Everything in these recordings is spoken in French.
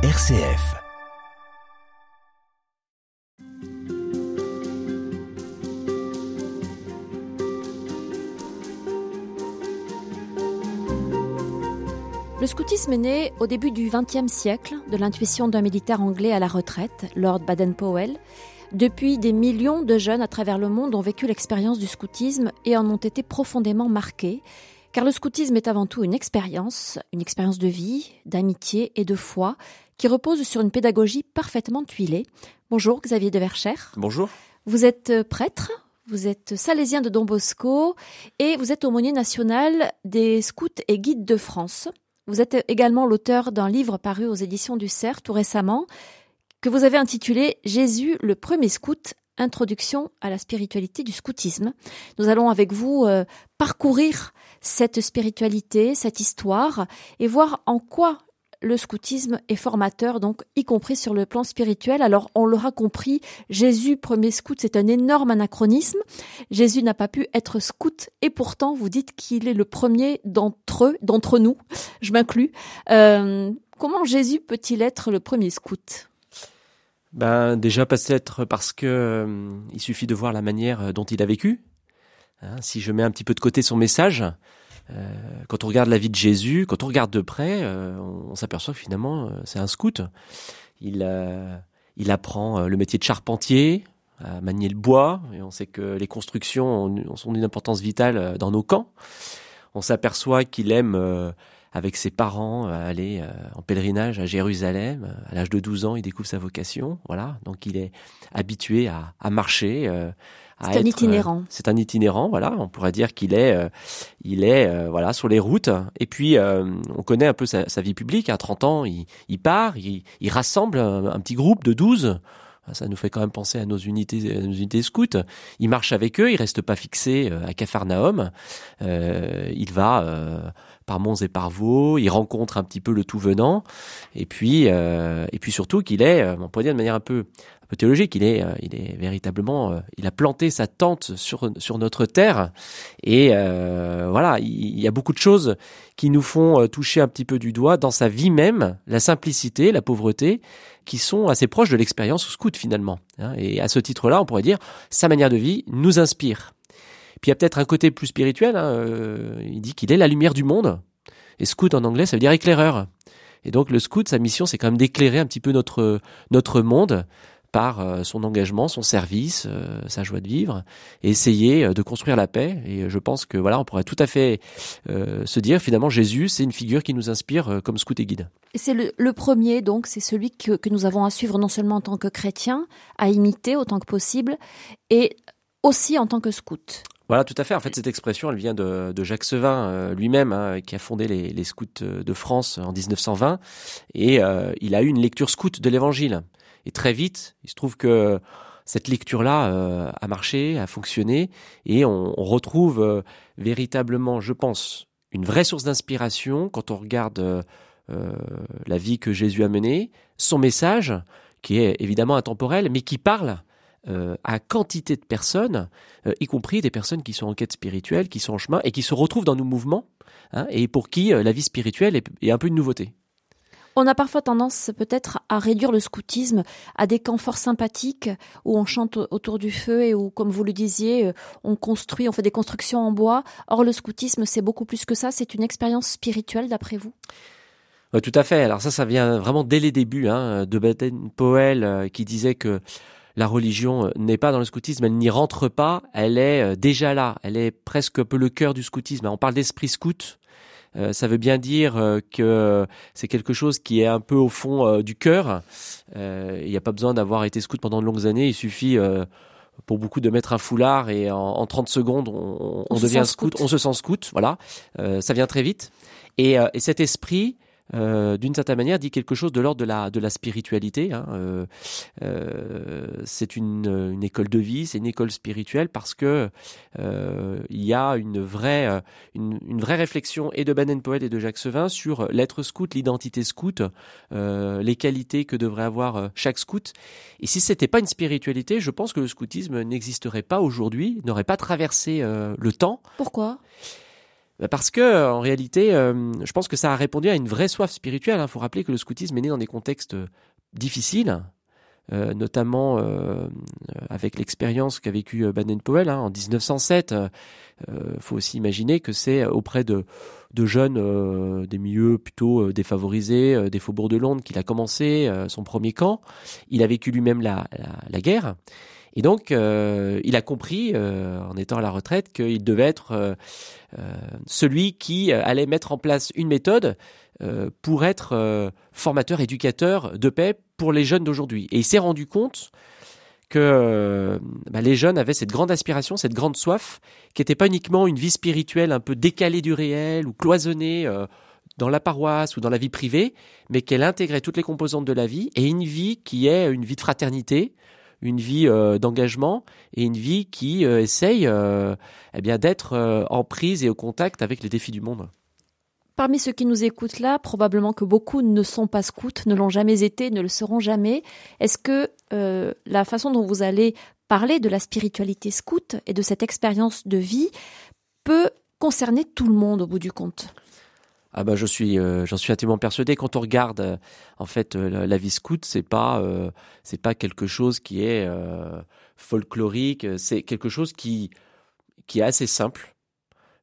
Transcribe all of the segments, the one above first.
RCF. Le scoutisme est né au début du XXe siècle de l'intuition d'un militaire anglais à la retraite, Lord Baden-Powell. Depuis, des millions de jeunes à travers le monde ont vécu l'expérience du scoutisme et en ont été profondément marqués. Car le scoutisme est avant tout une expérience, une expérience de vie, d'amitié et de foi, qui repose sur une pédagogie parfaitement tuilée. Bonjour Xavier de Verchères. Bonjour. Vous êtes prêtre, vous êtes salésien de Don Bosco et vous êtes aumônier national des scouts et guides de France. Vous êtes également l'auteur d'un livre paru aux éditions du Cerf tout récemment, que vous avez intitulé Jésus le premier scout, introduction à la spiritualité du scoutisme. Nous allons avec vous euh, parcourir cette spiritualité, cette histoire, et voir en quoi le scoutisme est formateur, donc y compris sur le plan spirituel. Alors on l'aura compris, Jésus premier scout, c'est un énorme anachronisme. Jésus n'a pas pu être scout et pourtant vous dites qu'il est le premier d'entre d'entre nous, je m'inclus. Euh, comment Jésus peut-il être le premier scout? Ben déjà peut-être parce que euh, il suffit de voir la manière dont il a vécu. Hein, si je mets un petit peu de côté son message, euh, quand on regarde la vie de Jésus, quand on regarde de près, euh, on, s'aperçoit que finalement euh, c'est un scout. Il, apprend le métier de charpentier, à manier le bois, et on sait que les constructions ont, sont d'une importance vitale dans nos camps. On s'aperçoit qu'il aime, avec ses parents, aller en pèlerinage à Jérusalem. À l'âge de 12 ans, il découvre sa vocation. Voilà, donc il est habitué à, à marcher c'est un itinérant. Euh, c'est un itinérant, voilà. On pourrait dire qu'il est, euh, il est, euh, voilà, sur les routes. Et puis, on connaît un peu sa, vie publique. À 30 ans, il, il part, il, il rassemble un, petit groupe de 12 ça nous fait quand même penser à nos unités, à nos unités scouts. Il marche avec eux, il reste pas fixé à Capharnaüm. Euh, il va par monts et par vaux, il rencontre un petit peu le tout venant, et puis et puis surtout qu'il est, on pourrait dire de manière un peu peu théologique. Il est, euh, il est véritablement, euh, il a planté sa tente sur sur notre terre. Et euh, voilà, il, y a beaucoup de choses qui nous font toucher un petit peu du doigt dans sa vie même, la simplicité, la pauvreté, qui sont assez proches de l'expérience scout finalement. Hein. Et à ce titre-là, on pourrait dire, sa manière de vie nous inspire. Puis il y a peut-être un côté plus spirituel. Hein, il dit qu'il est la lumière du monde. Et scout en anglais, ça veut dire éclaireur. Et donc le scout, sa mission, c'est quand même d'éclairer un petit peu notre notre monde par euh, son engagement, son service, euh, sa joie de vivre, et essayer euh, de construire la paix. Et je pense que voilà, on pourrait tout à fait se dire finalement Jésus, c'est une figure qui nous inspire comme scout et guide. C'est le, premier, donc c'est celui que, que nous avons à suivre non seulement en tant que chrétien, à imiter autant que possible, et aussi en tant que scout. Voilà, tout à fait. En fait, cette expression, elle vient de, de Jacques Sevin lui-même, hein, qui a fondé les, les, scouts de France en 1920, et il a eu une lecture scout de l'Évangile. Et très vite, il se trouve que cette lecture-là euh, a marché, a fonctionné, et on, retrouve euh, véritablement, je pense, une vraie source d'inspiration quand on regarde euh, la vie que Jésus a menée, son message, qui est évidemment intemporel, mais qui parle à quantité de personnes, y compris des personnes qui sont en quête spirituelle, qui sont en chemin et qui se retrouvent dans nos mouvements, hein, et pour qui la vie spirituelle est un peu une nouveauté. On a parfois tendance peut-être à réduire le scoutisme à des camps fort sympathiques où on chante autour du feu et où, comme vous le disiez, euh, on construit, on fait des constructions en bois. Or, le scoutisme, c'est beaucoup plus que ça. C'est une expérience spirituelle, d'après vous? Oui, tout à fait. Alors ça, ça vient vraiment dès les débuts hein, de Baden-Powell euh, qui disait que la religion euh, n'est pas dans le scoutisme, elle n'y rentre pas, elle est déjà là, elle est presque un peu le cœur du scoutisme. On parle d'esprit scout, euh, ça veut bien dire euh, que c'est quelque chose qui est un peu au fond euh, du cœur. Il n'y a pas besoin d'avoir été scout pendant de longues années. Il suffit pour beaucoup de mettre un foulard et en, 30 secondes on, devient scout. on se sent scout, voilà, ça vient très vite. Et, et cet esprit, euh, d'une certaine manière, dit quelque chose de l'ordre de la, de la spiritualité. Hein. Euh, euh, c'est une, une, école de vie, c'est une école spirituelle parce que il y a une vraie, une, une vraie réflexion et de Baden-Powell et de Jacques Sevin sur l'être scout, l'identité scout, les qualités que devrait avoir chaque scout. Et si c'était pas une spiritualité, je pense que le scoutisme n'existerait pas aujourd'hui, n'aurait pas traversé le temps. Pourquoi? Parce que en réalité, je pense que ça a répondu à une vraie soif spirituelle. Il hein. faut rappeler que le scoutisme est né dans des contextes difficiles, euh, notamment euh, avec l'expérience qu'a vécu euh, Baden-Powell hein, en 1907. Il faut aussi imaginer que c'est auprès de, de jeunes des milieux plutôt défavorisés, des faubourgs de Londres, qu'il a commencé son premier camp. Il a vécu lui-même la, la, la, guerre. Et donc, il a compris, en étant à la retraite, qu'il devait être celui qui allait mettre en place une méthode pour être formateur, éducateur de paix pour les jeunes d'aujourd'hui. Et il s'est rendu compte que euh, bah, les jeunes avaient cette grande aspiration, cette grande soif, qui n'était pas uniquement une vie spirituelle un peu décalée du réel ou cloisonnée euh, dans la paroisse ou dans la vie privée, mais qu'elle intégrait toutes les composantes de la vie et une vie qui est une vie de fraternité, une vie euh, d'engagement et une vie qui essaye eh bien d'être en prise et au contact avec les défis du monde. Parmi ceux qui nous écoutent là, probablement que beaucoup ne sont pas scouts, ne l'ont jamais été, ne le seront jamais. Est-ce que euh, la façon dont vous allez parler de la spiritualité scout et de cette expérience de vie peut concerner tout le monde au bout du compte? Ah bah je suis euh, j'en suis intimement persuadé. Quand on regarde euh, en fait la, vie scout c'est pas c'est pas quelque chose qui est folklorique. C'est quelque chose qui qui est assez simple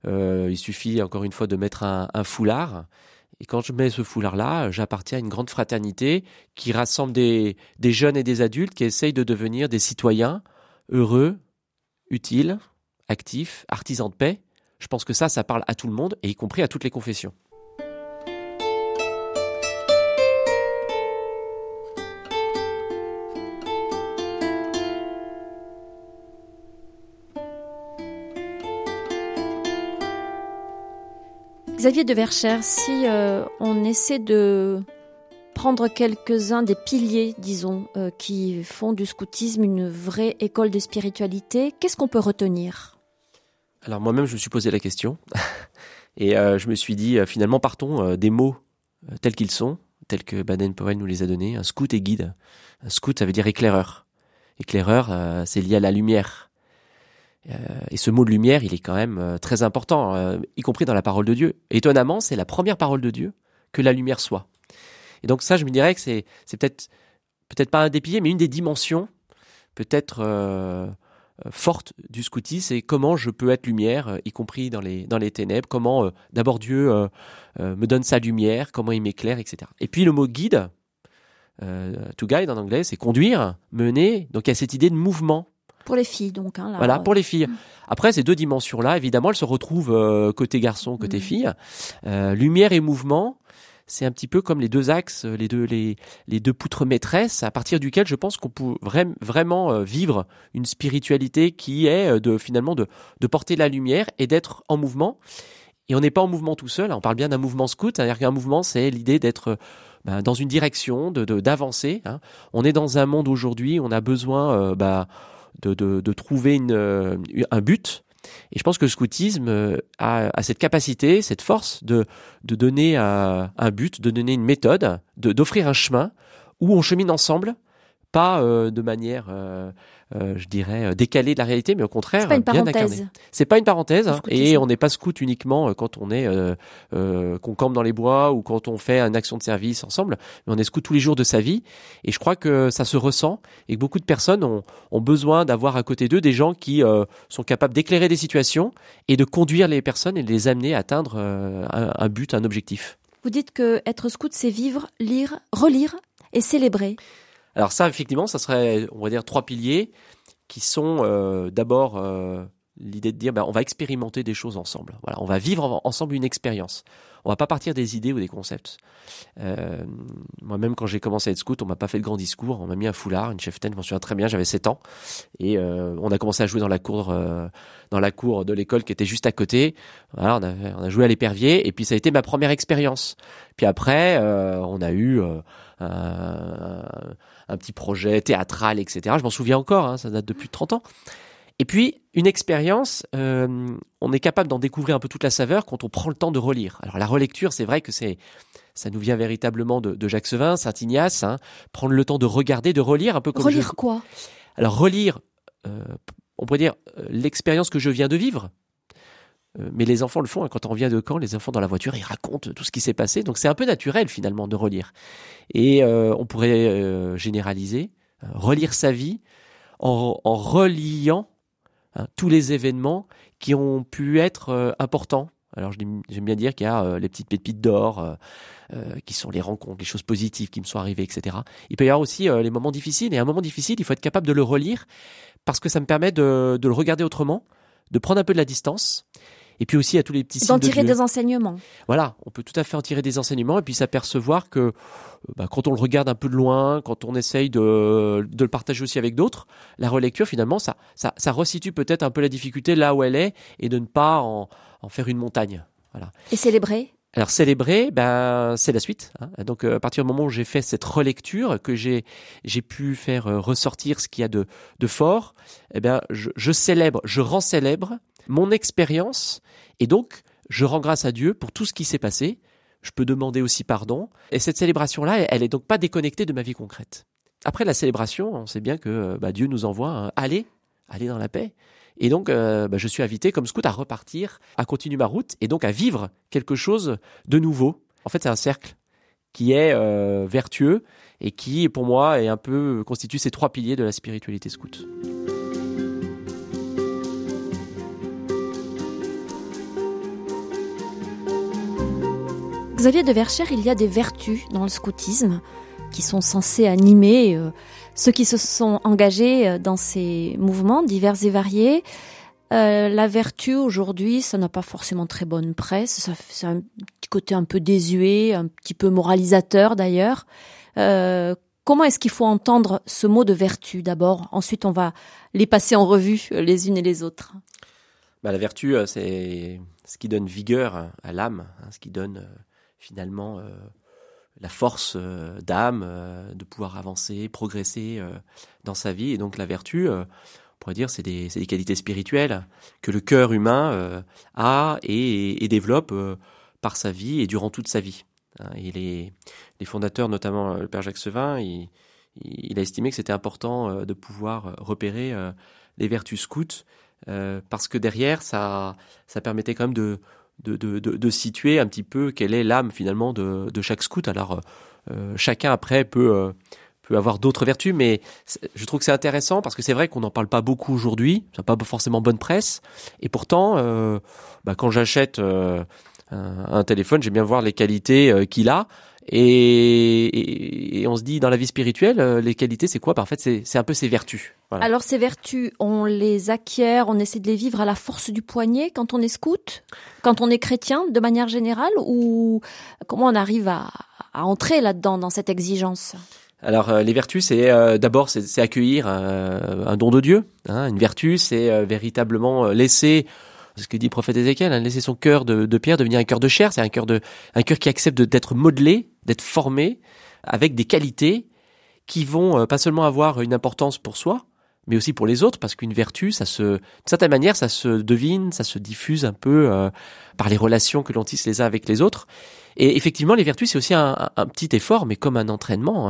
euh, il suffit encore une fois de mettre un, foulard. Et quand je mets ce foulard-là, j'appartiens à une grande fraternité qui rassemble des, des, jeunes et des adultes qui essayent de devenir des citoyens heureux, utiles, actifs, artisans de paix. Je pense que ça, ça parle à tout le monde, et y compris à toutes les confessions. Xavier de Verchères, si euh, on essaie de prendre quelques-uns des piliers, disons, euh, qui font du scoutisme une vraie école de spiritualité, qu'est-ce qu'on peut retenir? Alors moi-même, je me suis posé la question et euh, je me suis dit, finalement, partons des mots tels qu'ils sont, tels que Baden-Powell nous les a donnés. Un scout et guide. Un scout, ça veut dire éclaireur. Éclaireur, c'est lié à la lumière. Euh, et ce mot de lumière, il est quand même euh, très important, euh, y compris dans la parole de Dieu. étonnamment, c'est la première parole de Dieu que la lumière soit. Et donc ça, je me dirais que c'est peut-être peut-être pas un des piliers, mais une des dimensions peut-être euh, fortes du scoutisme, c'est comment je peux être lumière, y compris dans les dans les ténèbres. Comment d'abord Dieu me donne sa lumière, comment il m'éclaire, etc. Et puis le mot guide, to guide en anglais, c'est conduire, mener. Donc il y a cette idée de mouvement pour les filles, donc. Hein, voilà, pour les filles. Après, ces deux dimensions-là, évidemment, elles se retrouvent euh, côté garçon, côté mm. fille. Euh, lumière et mouvement, c'est un petit peu comme les deux axes, les deux, les, les deux poutres maîtresses, à partir duquel je pense qu'on peut vraiment euh, vivre une spiritualité qui est de finalement de, de porter la lumière et d'être en mouvement. Et on n'est pas en mouvement tout seul. On parle bien d'un mouvement scout, c'est-à-dire qu'un mouvement, c'est l'idée d'être ben, dans une direction, de d'avancer. hein. On est dans un monde aujourd'hui, on a besoin, bah, de, de, de trouver une, euh, un but. Et je pense que le scoutisme euh, a, a, cette capacité, cette force de, de donner un, un but, de donner une méthode, d'offrir un chemin où on chemine ensemble, pas euh, de manière euh, euh, je dirais, euh, décalé de la réalité, mais au contraire, pas une bien incarné. C'est pas une parenthèse, hein, et on n'est pas scout uniquement quand on est qu'on campe dans les bois ou quand on fait une action de service ensemble, mais on est scout tous les jours de sa vie. Et je crois que ça se ressent et que beaucoup de personnes ont, ont besoin d'avoir à côté d'eux des gens qui sont capables d'éclairer des situations et de conduire les personnes et de les amener à atteindre un, un but, un objectif. Vous dites que être scout, c'est vivre, lire, relire et célébrer. Alors ça, effectivement, ça serait, on va dire, trois piliers qui sont euh, d'abord euh, l'idée de dire, ben, on va expérimenter des choses ensemble. Voilà, on va vivre ensemble une expérience. On va pas partir des idées ou des concepts. Euh, Moi-même, quand j'ai commencé à être scout, on m'a pas fait de grand discours. On m'a mis un foulard, une cheftaine. Je m'en souviens très bien. J'avais 7 ans et euh, on a commencé à jouer dans la cour, euh, dans la cour de l'école qui était juste à côté. Voilà, on a, joué à l'épervier et puis ça a été ma première expérience. Puis après, euh, on a eu un, un, petit projet théâtral, etc. Je m'en souviens encore. Hein, ça date depuis 30 ans. Et puis, une expérience, euh, on est capable d'en découvrir un peu toute la saveur quand on prend le temps de relire. Alors la relecture, c'est vrai que c'est ça nous vient véritablement de, de Jacques Sevin, Saint Ignace, hein, prendre le temps de regarder, de relire un peu comme relire quoi? Alors relire, euh, on pourrait dire euh, l'expérience que je viens de vivre. Euh, mais les enfants le font. Hein. Quand on revient de camp, les enfants dans la voiture, ils racontent tout ce qui s'est passé. Donc c'est un peu naturel finalement de relire. Et euh, on pourrait euh, généraliser, relire sa vie en, en reliant hein, tous les événements qui ont pu être importants. Alors j'aime bien dire qu'il y a les petites pépites d'or, qui sont les rencontres, les choses positives qui me sont arrivées, etc. Il peut y avoir aussi les moments difficiles. Et un moment difficile, il faut être capable de le relire parce que ça me permet de, de le regarder autrement, de prendre un peu de la distance et puis aussi à tous les petits signes D'en tirer des enseignements. Voilà, on peut tout à fait en tirer des enseignements et puis s'apercevoir que euh, bah, quand on le regarde un peu de loin, quand on essaye de, de le partager aussi avec d'autres, la relecture finalement, ça, ça, ça resitue peut-être un peu la difficulté là où elle est et de ne pas en, en faire une montagne. Voilà. Et célébrer? Alors célébrer, ben c'est la suite. Hein. Donc euh, à partir du moment où j'ai fait cette relecture, que j'ai j'ai pu faire euh, ressortir ce qu'il y a de de fort, eh ben je, je célèbre, je rends célèbre mon expérience et donc je rends grâce à Dieu pour tout ce qui s'est passé. Je peux demander aussi pardon. Et cette célébration-là, elle est donc pas déconnectée de ma vie concrète. Après la célébration, on sait bien que bah, Dieu nous envoie un, aller, aller dans la paix. Et donc, euh, bah, je suis invité comme scout à repartir, à continuer ma route et donc à vivre quelque chose de nouveau. En fait, c'est un cercle qui est euh, vertueux et qui, pour moi, est un peu constitue ces trois piliers de la spiritualité scout. Xavier de Verchères, il y a des vertus dans le scoutisme qui sont censées animer euh, ceux qui se sont engagés euh, dans ces mouvements divers et variés. Euh, la vertu aujourd'hui, ça n'a pas forcément très bonne presse. C'est un petit côté un peu désuet, un petit peu moralisateur d'ailleurs. comment est-ce qu'il faut entendre ce mot de vertu d'abord? Ensuite, on va les passer en revue les unes et les autres. Bah, la vertu, c'est ce qui donne vigueur à l'âme, hein, ce qui donne finalement euh, la force euh, d'âme euh, de pouvoir avancer, progresser dans sa vie. Et donc la vertu, on pourrait dire, c'est des, des, qualités spirituelles que le cœur humain a et, développe par sa vie et durant toute sa vie. Hein. Et les, les fondateurs, notamment le père Jacques Sevin, il, il a estimé que c'était important de pouvoir repérer les vertus scouts parce que derrière, ça, ça permettait quand même de, de, de, de, situer un petit peu quelle est l'âme finalement de, de chaque scout. Alors euh, chacun après peut euh, peut avoir d'autres vertus, mais je trouve que c'est intéressant parce que c'est vrai qu'on n'en parle pas beaucoup aujourd'hui, ça n'a pas forcément bonne presse, et pourtant, euh, bah, quand j'achète euh, un, un, téléphone, j'aime bien voir les qualités euh, qu'il a, et, et, on se dit dans la vie spirituelle, euh, les qualités, c'est quoi? Bah, En fait, c'est un peu ses vertus. Voilà. Alors ces vertus, on les acquiert, on essaie de les vivre à la force du poignet quand on est scout, quand on est chrétien de manière générale, ou comment on arrive à, à entrer là-dedans, dans cette exigence? Alors euh, les vertus, c'est euh, d'abord c'est accueillir un don de Dieu. Hein, une vertu, c'est véritablement laisser ce que dit le prophète Ézéchiel, hein, laisser son cœur de, de, pierre devenir un cœur de chair, c'est un cœur de un cœur qui accepte d'être modelé, d'être formé avec des qualités qui vont euh, pas seulement avoir une importance pour soi, mais aussi pour les autres, parce qu'une vertu, ça se, d'une certaine manière, ça se devine, ça se diffuse un peu euh, par les relations que l'on tisse les uns avec les autres. Et effectivement, les vertus, c'est aussi un, un, petit effort, mais comme un entraînement.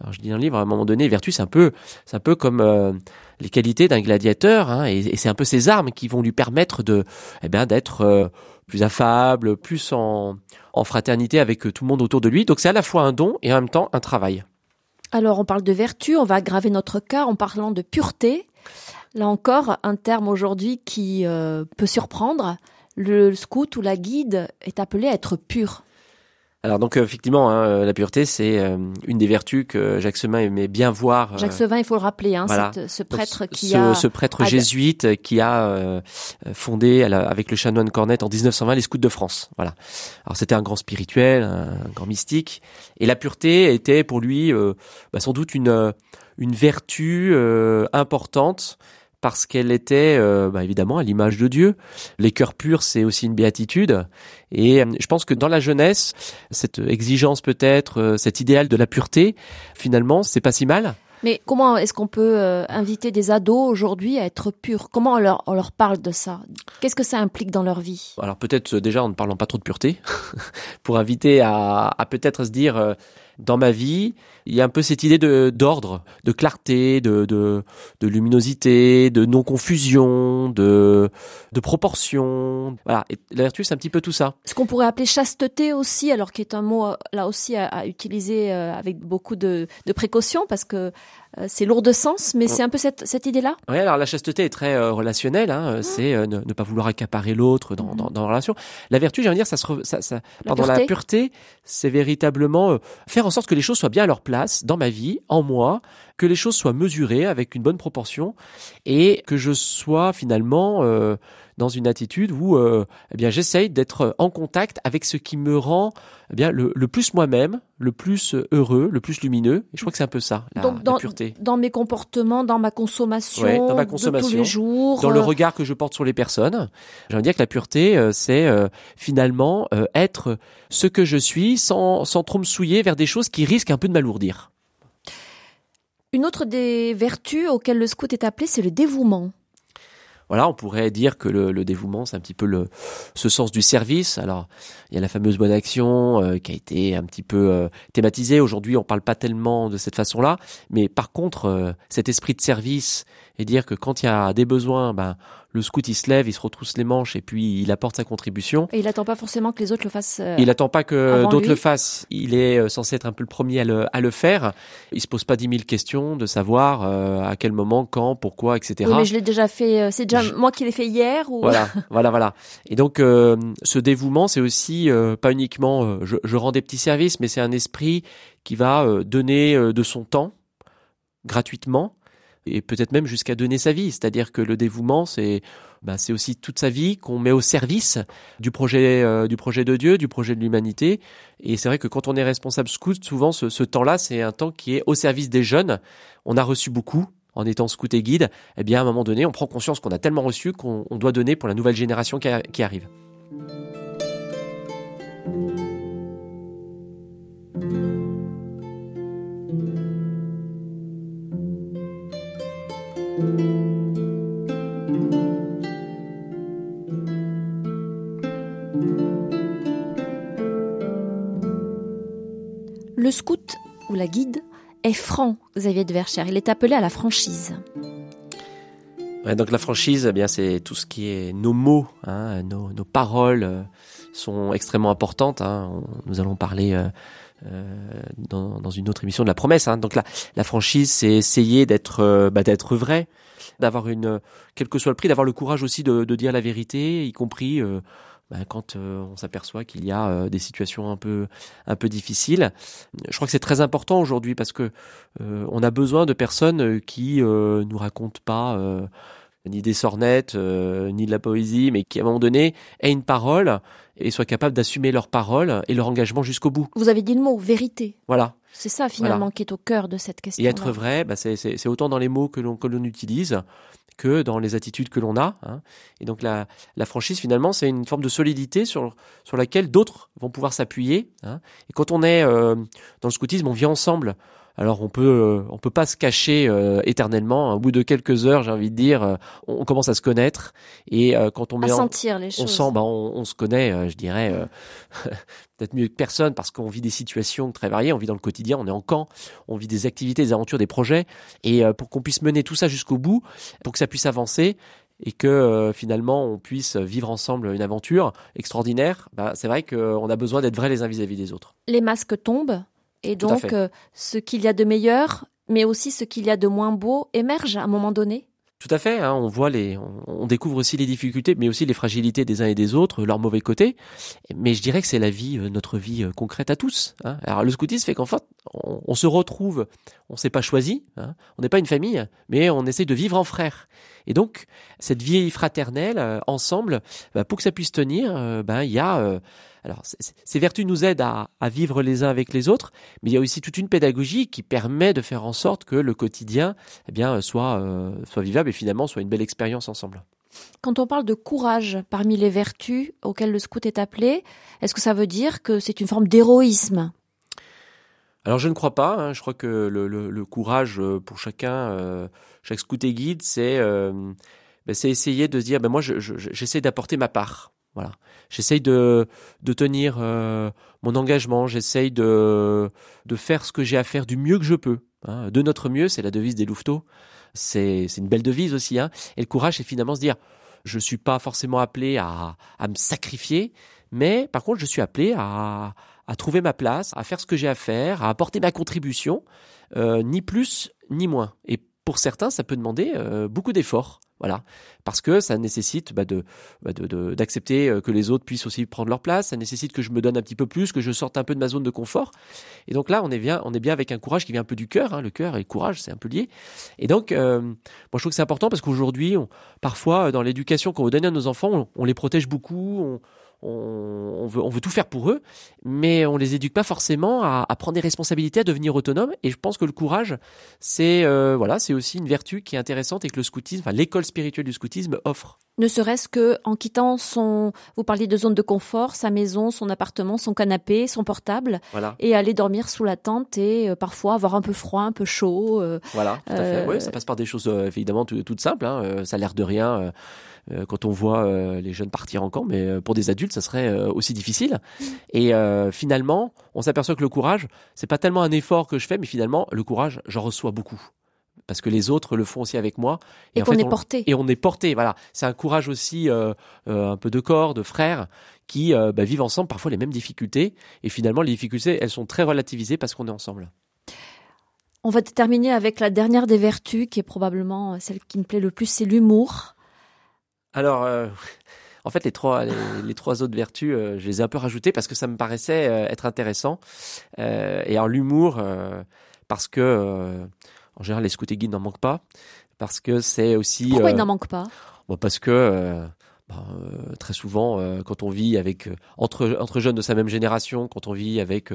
Alors, je dis dans le livre, à un moment donné, vertu, c'est un peu, c'est un peu comme euh, les qualités d'un gladiateur, hein, et, c'est un peu ses armes qui vont lui permettre de, eh bien, d'être euh, plus affable, plus en, en fraternité avec euh, tout le monde autour de lui. Donc c'est à la fois un don et en même temps un travail. Alors on parle de vertu, on va aggraver notre cas en parlant de pureté. Là encore, un terme aujourd'hui qui euh, peut surprendre. Le scout ou la guide est appelé à être pur. Alors donc effectivement, hein, euh, la pureté, c'est euh, une des vertus que Jacques Sevin aimait bien voir. Euh, Jacques Sevin, il faut le rappeler, hein, cette, ce prêtre qui ce, a ce prêtre jésuite qui a fondé avec le chanoine Cornette en 1920 les Scouts de France. Voilà. Alors c'était un grand spirituel, un, grand mystique, et la pureté était pour lui bah, sans doute une une vertu importante parce qu'elle était euh, bah, évidemment à l'image de Dieu. Les cœurs purs, c'est aussi une béatitude. Et euh, je pense que dans la jeunesse, cette exigence peut-être, euh, cet idéal de la pureté, finalement, c'est pas si mal. Mais comment est-ce qu'on peut inviter des ados aujourd'hui à être purs? Comment on leur, on leur parle de ça? Qu'est-ce que ça implique dans leur vie? Alors peut-être déjà en ne parlant pas trop de pureté, pour inviter à, à peut-être se dire dans ma vie, il y a un peu cette idée de d'ordre, de clarté, de, de, de luminosité, de non confusion, de de proportion. Voilà, et la vertu c'est un petit peu tout ça. Ce qu'on pourrait appeler chasteté aussi, alors qui est un mot euh, là aussi à, à utiliser euh, avec beaucoup de, de précaution parce que euh, c'est lourd de sens, mais c'est un peu cette, cette idée-là? Oui, alors la chasteté est très euh, relationnelle. Hein, C'est euh, ne, ne pas vouloir accaparer l'autre dans, dans, dans la relation. La vertu, j'ai envie de dire, ça se, re- ça, ça, La pardon, la pureté? pureté, c'est véritablement euh, faire en sorte que les choses soient bien à leur place dans ma vie, en moi, que les choses soient mesurées avec une bonne proportion et que je sois finalement euh, dans une attitude où euh, eh bien j'essaye d'être en contact avec ce qui me rend eh bien le, le plus moi-même, le plus heureux, le plus lumineux. Et je crois que c'est un peu ça, la, Donc la dans, pureté. dans mes comportements, dans ma consommation, Ouais, dans ma de consommation, tous les jours. dans le euh, regard que je porte sur les personnes. J'ai envie de dire que la pureté, euh, c'est euh, finalement euh, être ce que je suis sans, sans trop me souiller vers des choses qui risquent un peu de m'alourdir. Une autre des vertus auxquelles le scout est appelé, c'est le dévouement. Voilà, on pourrait dire que le, le dévouement, c'est un petit peu le, ce sens du service. Alors, il y a la fameuse bonne action euh, qui a été un petit peu euh, thématisée. Aujourd'hui, on parle pas tellement de cette façon-là, mais par contre, euh, cet esprit de service et dire que quand il y a des besoins, ben le scout il se lève, il se retrousse les manches et puis il apporte sa contribution. Et il n'attend pas forcément que les autres le fassent. euh, Il attend pas que d'autres le fassent. Il est euh, censé être un peu le premier à le, à le faire. Il se pose pas dix mille questions de savoir euh, à quel moment, quand, pourquoi, etc. oui, mais je l'ai déjà fait. euh, C'est déjà Je- moi qui l'ai fait hier. Ou... Voilà, voilà, voilà. Et donc, euh, ce dévouement, c'est aussi euh, pas uniquement euh, je, je rends des petits services, mais c'est un esprit qui va euh, donner euh, de son temps gratuitement et peut-être même jusqu'à donner sa vie. C'est-à-dire que le dévouement, c'est bah, c'est aussi toute sa vie qu'on met au service du projet euh, du projet de Dieu, du projet de l'humanité. Et c'est vrai que quand on est responsable scout, souvent ce, temps-là, c'est un temps qui est au service des jeunes. On a reçu beaucoup en étant scout et guide. Eh bien, à un moment donné, on prend conscience qu'on a tellement reçu qu'on on doit donner pour la nouvelle génération qui arrive. Le scout ou la guide est franc, Xavier de Verchères. Il est appelé à la franchise. Donc la franchise, eh bien, c'est tout ce qui est nos mots, hein, nos, nos paroles euh, sont extrêmement importantes. hein. Nous allons parler euh, dans, dans une autre émission de la promesse. hein. Donc la, la franchise, c'est essayer d'être euh, bah, d'être vrai, d'avoir une, quel que soit le prix, d'avoir le courage aussi de, de dire la vérité, y compris euh, bah, quand euh, on s'aperçoit qu'il y a euh, des situations un peu un peu difficiles. Je crois que c'est très important aujourd'hui parce que euh, on a besoin de personnes euh, qui euh, nous racontent pas euh, ni des sornettes, euh, ni de la poésie, mais qui à un moment donné aient une parole et soient capables d'assumer leur parole et leur engagement jusqu'au bout. Vous avez dit le mot vérité. Voilà. C'est ça finalement qui est au cœur de cette question. Et être vrai, bah, c'est c'est- c'est autant dans les mots que l'on que l'on utilise que dans les attitudes que l'on a. hein. Et donc la, la franchise, finalement, c'est une forme de solidité sur, sur laquelle d'autres vont pouvoir s'appuyer. hein. Et quand on est euh, dans le scoutisme, on vit ensemble. Alors on peut euh, on peut pas se cacher euh, éternellement. Au bout de quelques heures, j'ai envie de dire, euh, on, on commence à se connaître. Et euh, quand on À met en- sentir les on choses. sent, bah, on, on se connaît, euh, je dirais, euh, peut-être mieux que personne parce qu'on vit des situations très variées, on vit dans le quotidien, on est en camp, on vit des activités, des aventures, des projets, et euh, pour qu'on puisse mener tout ça jusqu'au bout, pour que ça puisse avancer et que euh, finalement on puisse vivre ensemble une aventure extraordinaire, bah, c'est vrai qu'on a besoin d'être vrais les uns vis-à-vis des autres. Les masques tombent et donc euh, ce qu'il y a de meilleur, mais aussi ce qu'il y a de moins beau émerge à un moment donné. Tout à fait, hein, on voit les, on, découvre aussi les difficultés, mais aussi les fragilités des uns et des autres, leurs mauvais côtés. Mais je dirais que c'est la vie, euh, notre vie euh, concrète à tous. hein. Alors le scoutisme fait qu'en fait, on, on se retrouve, on s'est pas choisi, hein, on n'est pas une famille, mais on essaie de vivre en frères. Et donc cette vie fraternelle ensemble, bah, pour que ça puisse tenir, ben il y a euh, alors, ces vertus nous aident à, à vivre les uns avec les autres, mais il y a aussi toute une pédagogie qui permet de faire en sorte que le quotidien eh bien, soit, euh, soit vivable et finalement soit une belle expérience ensemble. Quand on parle de courage parmi les vertus auxquelles le scout est appelé, est-ce que ça veut dire que c'est une forme d'héroïsme? Alors je ne crois pas. Hein. Je crois que le, le, le courage euh, pour chacun, euh, chaque scout et guide, c'est euh, ben, c'est essayer de se dire, ben moi j'essaie je, j'essaie d'apporter ma part. Voilà. J'essaye de, de tenir euh, mon engagement. J'essaye de, de faire ce que j'ai à faire du mieux que je peux. Hein. De notre mieux, c'est la devise des louveteaux. C'est une belle devise aussi. Hein. Et le courage, c'est finalement se dire, je suis pas forcément appelé à, à me sacrifier, mais par contre, je suis appelé à, à trouver ma place, à faire ce que j'ai à faire, à apporter ma contribution, euh, ni plus ni moins. Pour certains, ça peut demander euh, beaucoup d'efforts. Voilà, parce que ça nécessite bah, de bah, d'accepter euh, que les autres puissent aussi prendre leur place. Ça nécessite que je me donne un petit peu plus, que je sorte un peu de ma zone de confort. Et donc là, on est bien, on est bien avec un courage qui vient un peu du cœur. Hein. Le cœur et le courage, c'est un peu lié. Et donc, euh, moi, je trouve que c'est important parce qu'aujourd'hui, parfois, dans l'éducation qu'on veut donner à nos enfants, on, on les protège beaucoup. On, on, veut, on veut tout faire pour eux, mais on les éduque pas forcément à, à, prendre des responsabilités, à devenir autonomes. Et je pense que le courage, c'est euh, voilà, c'est aussi une vertu qui est intéressante et que le scoutisme, enfin l'école spirituelle du scoutisme offre. Ne serait-ce que en quittant son, vous parliez de zone de confort, sa maison, son appartement, son canapé, son portable, voilà. et aller dormir sous la tente et euh, parfois avoir un peu froid, un peu chaud. Euh, voilà, tout à fait. Oui, ça passe par des choses évidemment toutes simples. Hein. Ça a l'air de rien quand on voit euh, les jeunes partir en camp, mais euh, pour des adultes, ça serait aussi difficile. Mm. Et finalement, on s'aperçoit que le courage, c'est pas tellement un effort que je fais, mais finalement, le courage, j'en reçois beaucoup parce que les autres le font aussi avec moi. Et, qu'on est porté. Et on est porté, voilà. C'est un courage aussi euh, un peu de corps, de frères, qui euh, bah, vivent ensemble parfois les mêmes difficultés. Et finalement, les difficultés, elles sont très relativisées parce qu'on est ensemble. On va terminer avec la dernière des vertus, qui est probablement celle qui me plaît le plus, c'est l'humour. Alors, euh, en fait, les trois, les, trois autres vertus, euh, je les ai un peu rajoutées parce que ça me paraissait euh, être intéressant. et alors l'humour, parce que en général, les scouts et guides n'en manquent pas, parce que c'est aussi. Pourquoi ils n'en manquent pas? bon, Parce que ben, très souvent, quand on vit avec entre entre jeunes de sa même génération, quand on vit avec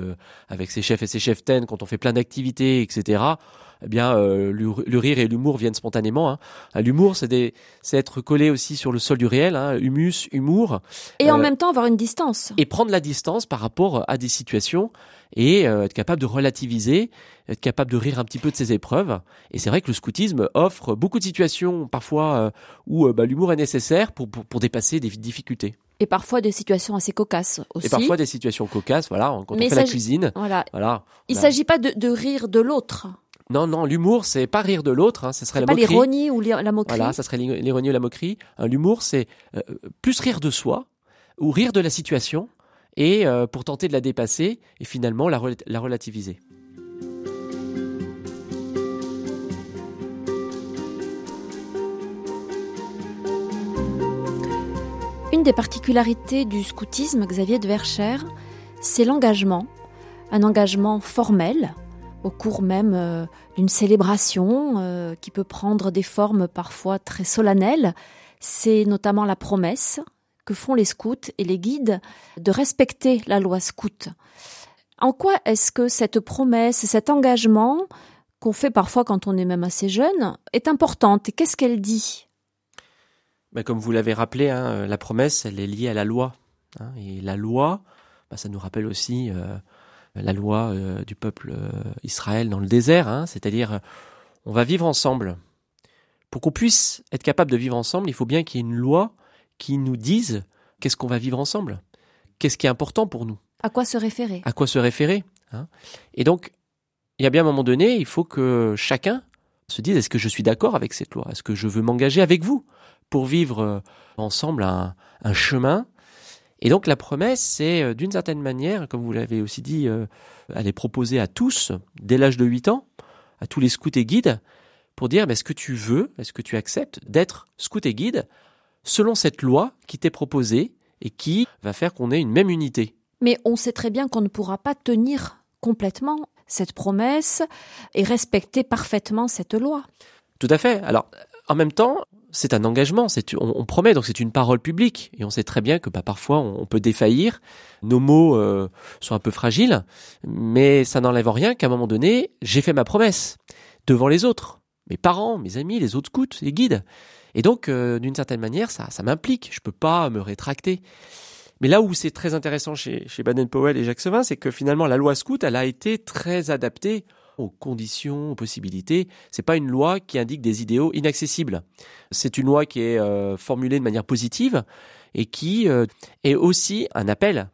avec ses chefs et ses chefs ten, quand on fait plein d'activités, etc eh bien, euh, le, rire et l'humour viennent spontanément. Hein. Euh, l'humour, c'est, c'est être collé aussi sur le sol du réel, hein, humus, humour. Et en euh, même temps avoir une distance. Et prendre la distance par rapport à des situations et être capable de relativiser, être capable de rire un petit peu de ses épreuves. Et c'est vrai que le scoutisme offre beaucoup de situations parfois où bah, l'humour est nécessaire pour, pour, pour dépasser des difficultés. Et parfois des situations assez cocasses aussi. Et parfois des situations cocasses, voilà, quand on fait la cuisine. Voilà. Il ne s'agit pas de, de rire de l'autre. Non, non, l'humour, c'est pas rire de l'autre, hein, ça serait la pas moquerie. l'ironie ou la moquerie. Voilà, ça serait l'ironie ou la moquerie. L'humour, c'est euh, plus rire de soi ou rire de la situation et euh, pour tenter de la dépasser et finalement la, la relativiser. Une des particularités du scoutisme, Xavier de Verchères, c'est l'engagement, un engagement formel, au cours même euh, d'une célébration euh, qui peut prendre des formes parfois très solennelles. C'est notamment la promesse que font les scouts et les guides de respecter la loi scout. En quoi est-ce que cette promesse, cet engagement qu'on fait parfois quand on est même assez jeune est importante et qu'est-ce qu'elle dit? Ben Comme vous l'avez rappelé, hein, la promesse, elle est liée à la loi. Hein, et la loi, ben ça nous rappelle aussi euh, la loi euh, du peuple euh, Israël dans le désert, hein, c'est-à-dire euh, on va vivre ensemble. Pour qu'on puisse être capable de vivre ensemble, il faut bien qu'il y ait une loi qui nous dise qu'est-ce qu'on va vivre ensemble, qu'est-ce qui est important pour nous. À quoi se référer? À quoi se référer hein. Et donc, il y a bien un moment donné, il faut que chacun se dise est-ce que je suis d'accord avec cette loi? Est-ce que je veux m'engager avec vous pour vivre ensemble un, un chemin et donc la promesse, c'est euh, d'une certaine manière, comme vous l'avez aussi dit, euh, elle est proposée à tous dès l'âge de 8 ans, à tous les scouts et guides, pour dire est-ce que tu veux, est-ce que tu acceptes d'être scout et guide selon cette loi qui t'est proposée et qui va faire qu'on ait une même unité? Mais on sait très bien qu'on ne pourra pas tenir complètement cette promesse et respecter parfaitement cette loi. Tout à fait. Alors, en même temps, c'est un engagement, c'est on, promet, donc c'est une parole publique, et on sait très bien que bah, parfois on, peut défaillir, nos mots euh, sont un peu fragiles, mais ça n'enlève rien qu'à un moment donné, j'ai fait ma promesse devant les autres, mes parents, mes amis, les autres scouts, les guides, et donc euh, d'une certaine manière, ça, ça m'implique, je peux pas me rétracter. Mais là où c'est très intéressant chez, chez Baden-Powell et Jacques Sevin, c'est que finalement la loi scout, elle a été très adaptée aux conditions, aux possibilités. C'est pas une loi qui indique des idéaux inaccessibles. C'est une loi qui est euh, formulée de manière positive et qui euh, est aussi un appel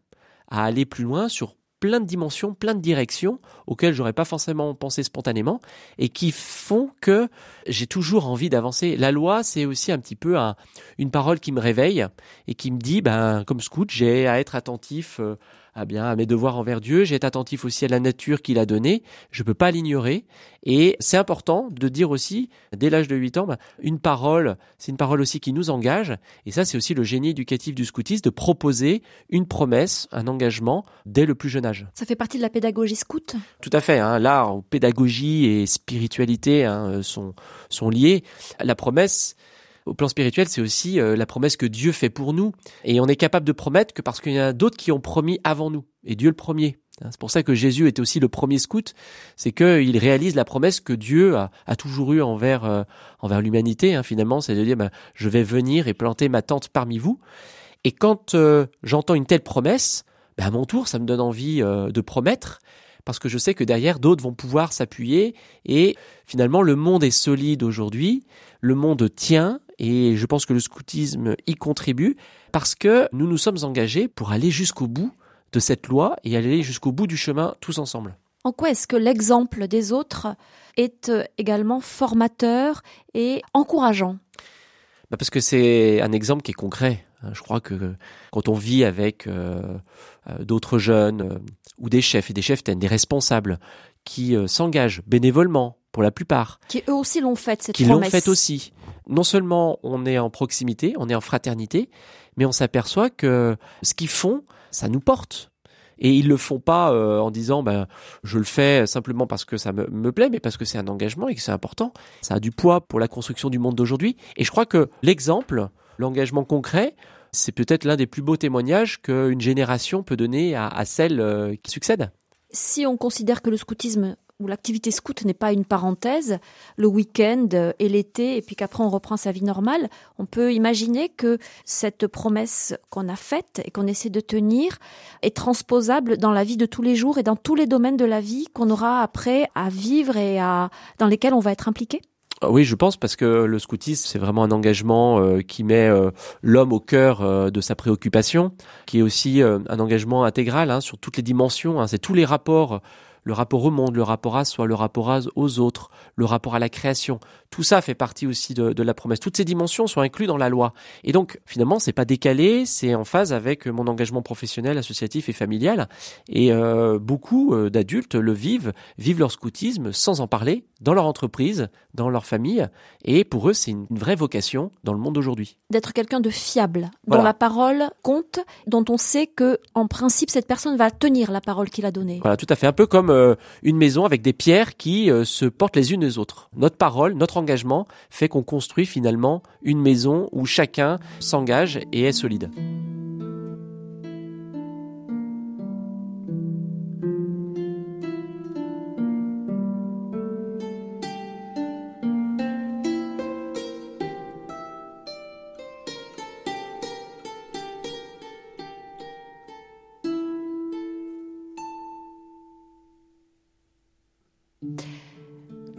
à aller plus loin sur plein de dimensions, plein de directions auxquelles j'aurais pas forcément pensé spontanément et qui font que j'ai toujours envie d'avancer. La loi, c'est aussi un petit peu un, une parole qui me réveille et qui me dit, ben, comme scout, j'ai à être attentif euh, ah bien, à mes devoirs envers Dieu, j'ai été attentif aussi à la nature qu'il a donnée, je peux pas l'ignorer. Et c'est important de dire aussi, dès l'âge de 8 ans, bah, une parole, c'est une parole aussi qui nous engage. Et ça, c'est aussi le génie éducatif du scoutisme, de proposer une promesse, un engagement dès le plus jeune âge. Ça fait partie de la pédagogie scout? Tout à fait. Hein. Là, pédagogie et spiritualité hein, sont, sont liées. La promesse, au plan spirituel, c'est aussi euh, la promesse que Dieu fait pour nous. Et on est capable de promettre que parce qu'il y en a d'autres qui ont promis avant nous. Et Dieu le premier. Hein, c'est pour ça que Jésus était aussi le premier scout, c'est qu'il réalise la promesse que Dieu a, toujours eue envers euh, envers l'humanité. Hein, finalement, c'est de dire bah, je vais venir et planter ma tente parmi vous. Et quand euh, j'entends une telle promesse, bah, à mon tour, ça me donne envie de promettre parce que je sais que derrière d'autres vont pouvoir s'appuyer et finalement le monde est solide aujourd'hui, le monde tient et je pense que le scoutisme y contribue parce que nous nous sommes engagés pour aller jusqu'au bout de cette loi et aller jusqu'au bout du chemin tous ensemble. En quoi est-ce que l'exemple des autres est euh, également formateur et encourageant? Bah Parce que c'est un exemple qui est concret. Hein. Je crois que quand on vit avec euh, euh, d'autres jeunes ou des chefs et des chefs des responsables qui s'engagent bénévolement pour la plupart. Qui eux aussi l'ont fait, cette qui l'ont fait aussi. Non seulement on est en proximité, on est en fraternité, mais on s'aperçoit que ce qu'ils font, ça nous porte. Et ils le font pas euh, en disant ben je le fais simplement parce que ça me, me plaît, mais parce que c'est un engagement et que c'est important. Ça a du poids pour la construction du monde d'aujourd'hui. Et je crois que l'exemple, l'engagement concret, c'est peut-être l'un des plus beaux témoignages qu'une génération peut donner à, à celle euh, qui succède. Si on considère que le scoutisme où l'activité scout n'est pas une parenthèse, le week-end et l'été, et puis qu'après on reprend sa vie normale, on peut imaginer que cette promesse qu'on a faite et qu'on essaie de tenir est transposable dans la vie de tous les jours et dans tous les domaines de la vie qu'on aura après à vivre et à, dans lesquels on va être impliqué? Ah oui, je pense parce que le scoutisme, c'est vraiment un engagement euh, qui met euh, l'homme au cœur euh, de sa préoccupation, qui est aussi un engagement intégral hein, sur toutes les dimensions. Hein. c'est tous les rapports le rapport au monde, le rapport à soi, le rapport aux autres, le rapport à la création. Tout ça fait partie aussi de, la promesse. Toutes ces dimensions sont incluses dans la loi. Et donc, finalement, c'est pas décalé, c'est en phase avec mon engagement professionnel, associatif et familial. Et euh, beaucoup euh, d'adultes le vivent, vivent leur scoutisme sans en parler, dans leur entreprise, dans leur famille. Et pour eux, c'est une vraie vocation dans le monde d'aujourd'hui. D'être quelqu'un de fiable, dont la parole compte, dont on sait que, en principe, cette personne va tenir la parole qu'il a donnée. Voilà, tout à fait. Un peu comme euh, une maison avec des pierres qui euh, se portent les unes les autres. Notre parole, notre engagement fait qu'on construit finalement une maison où chacun s'engage et est solide.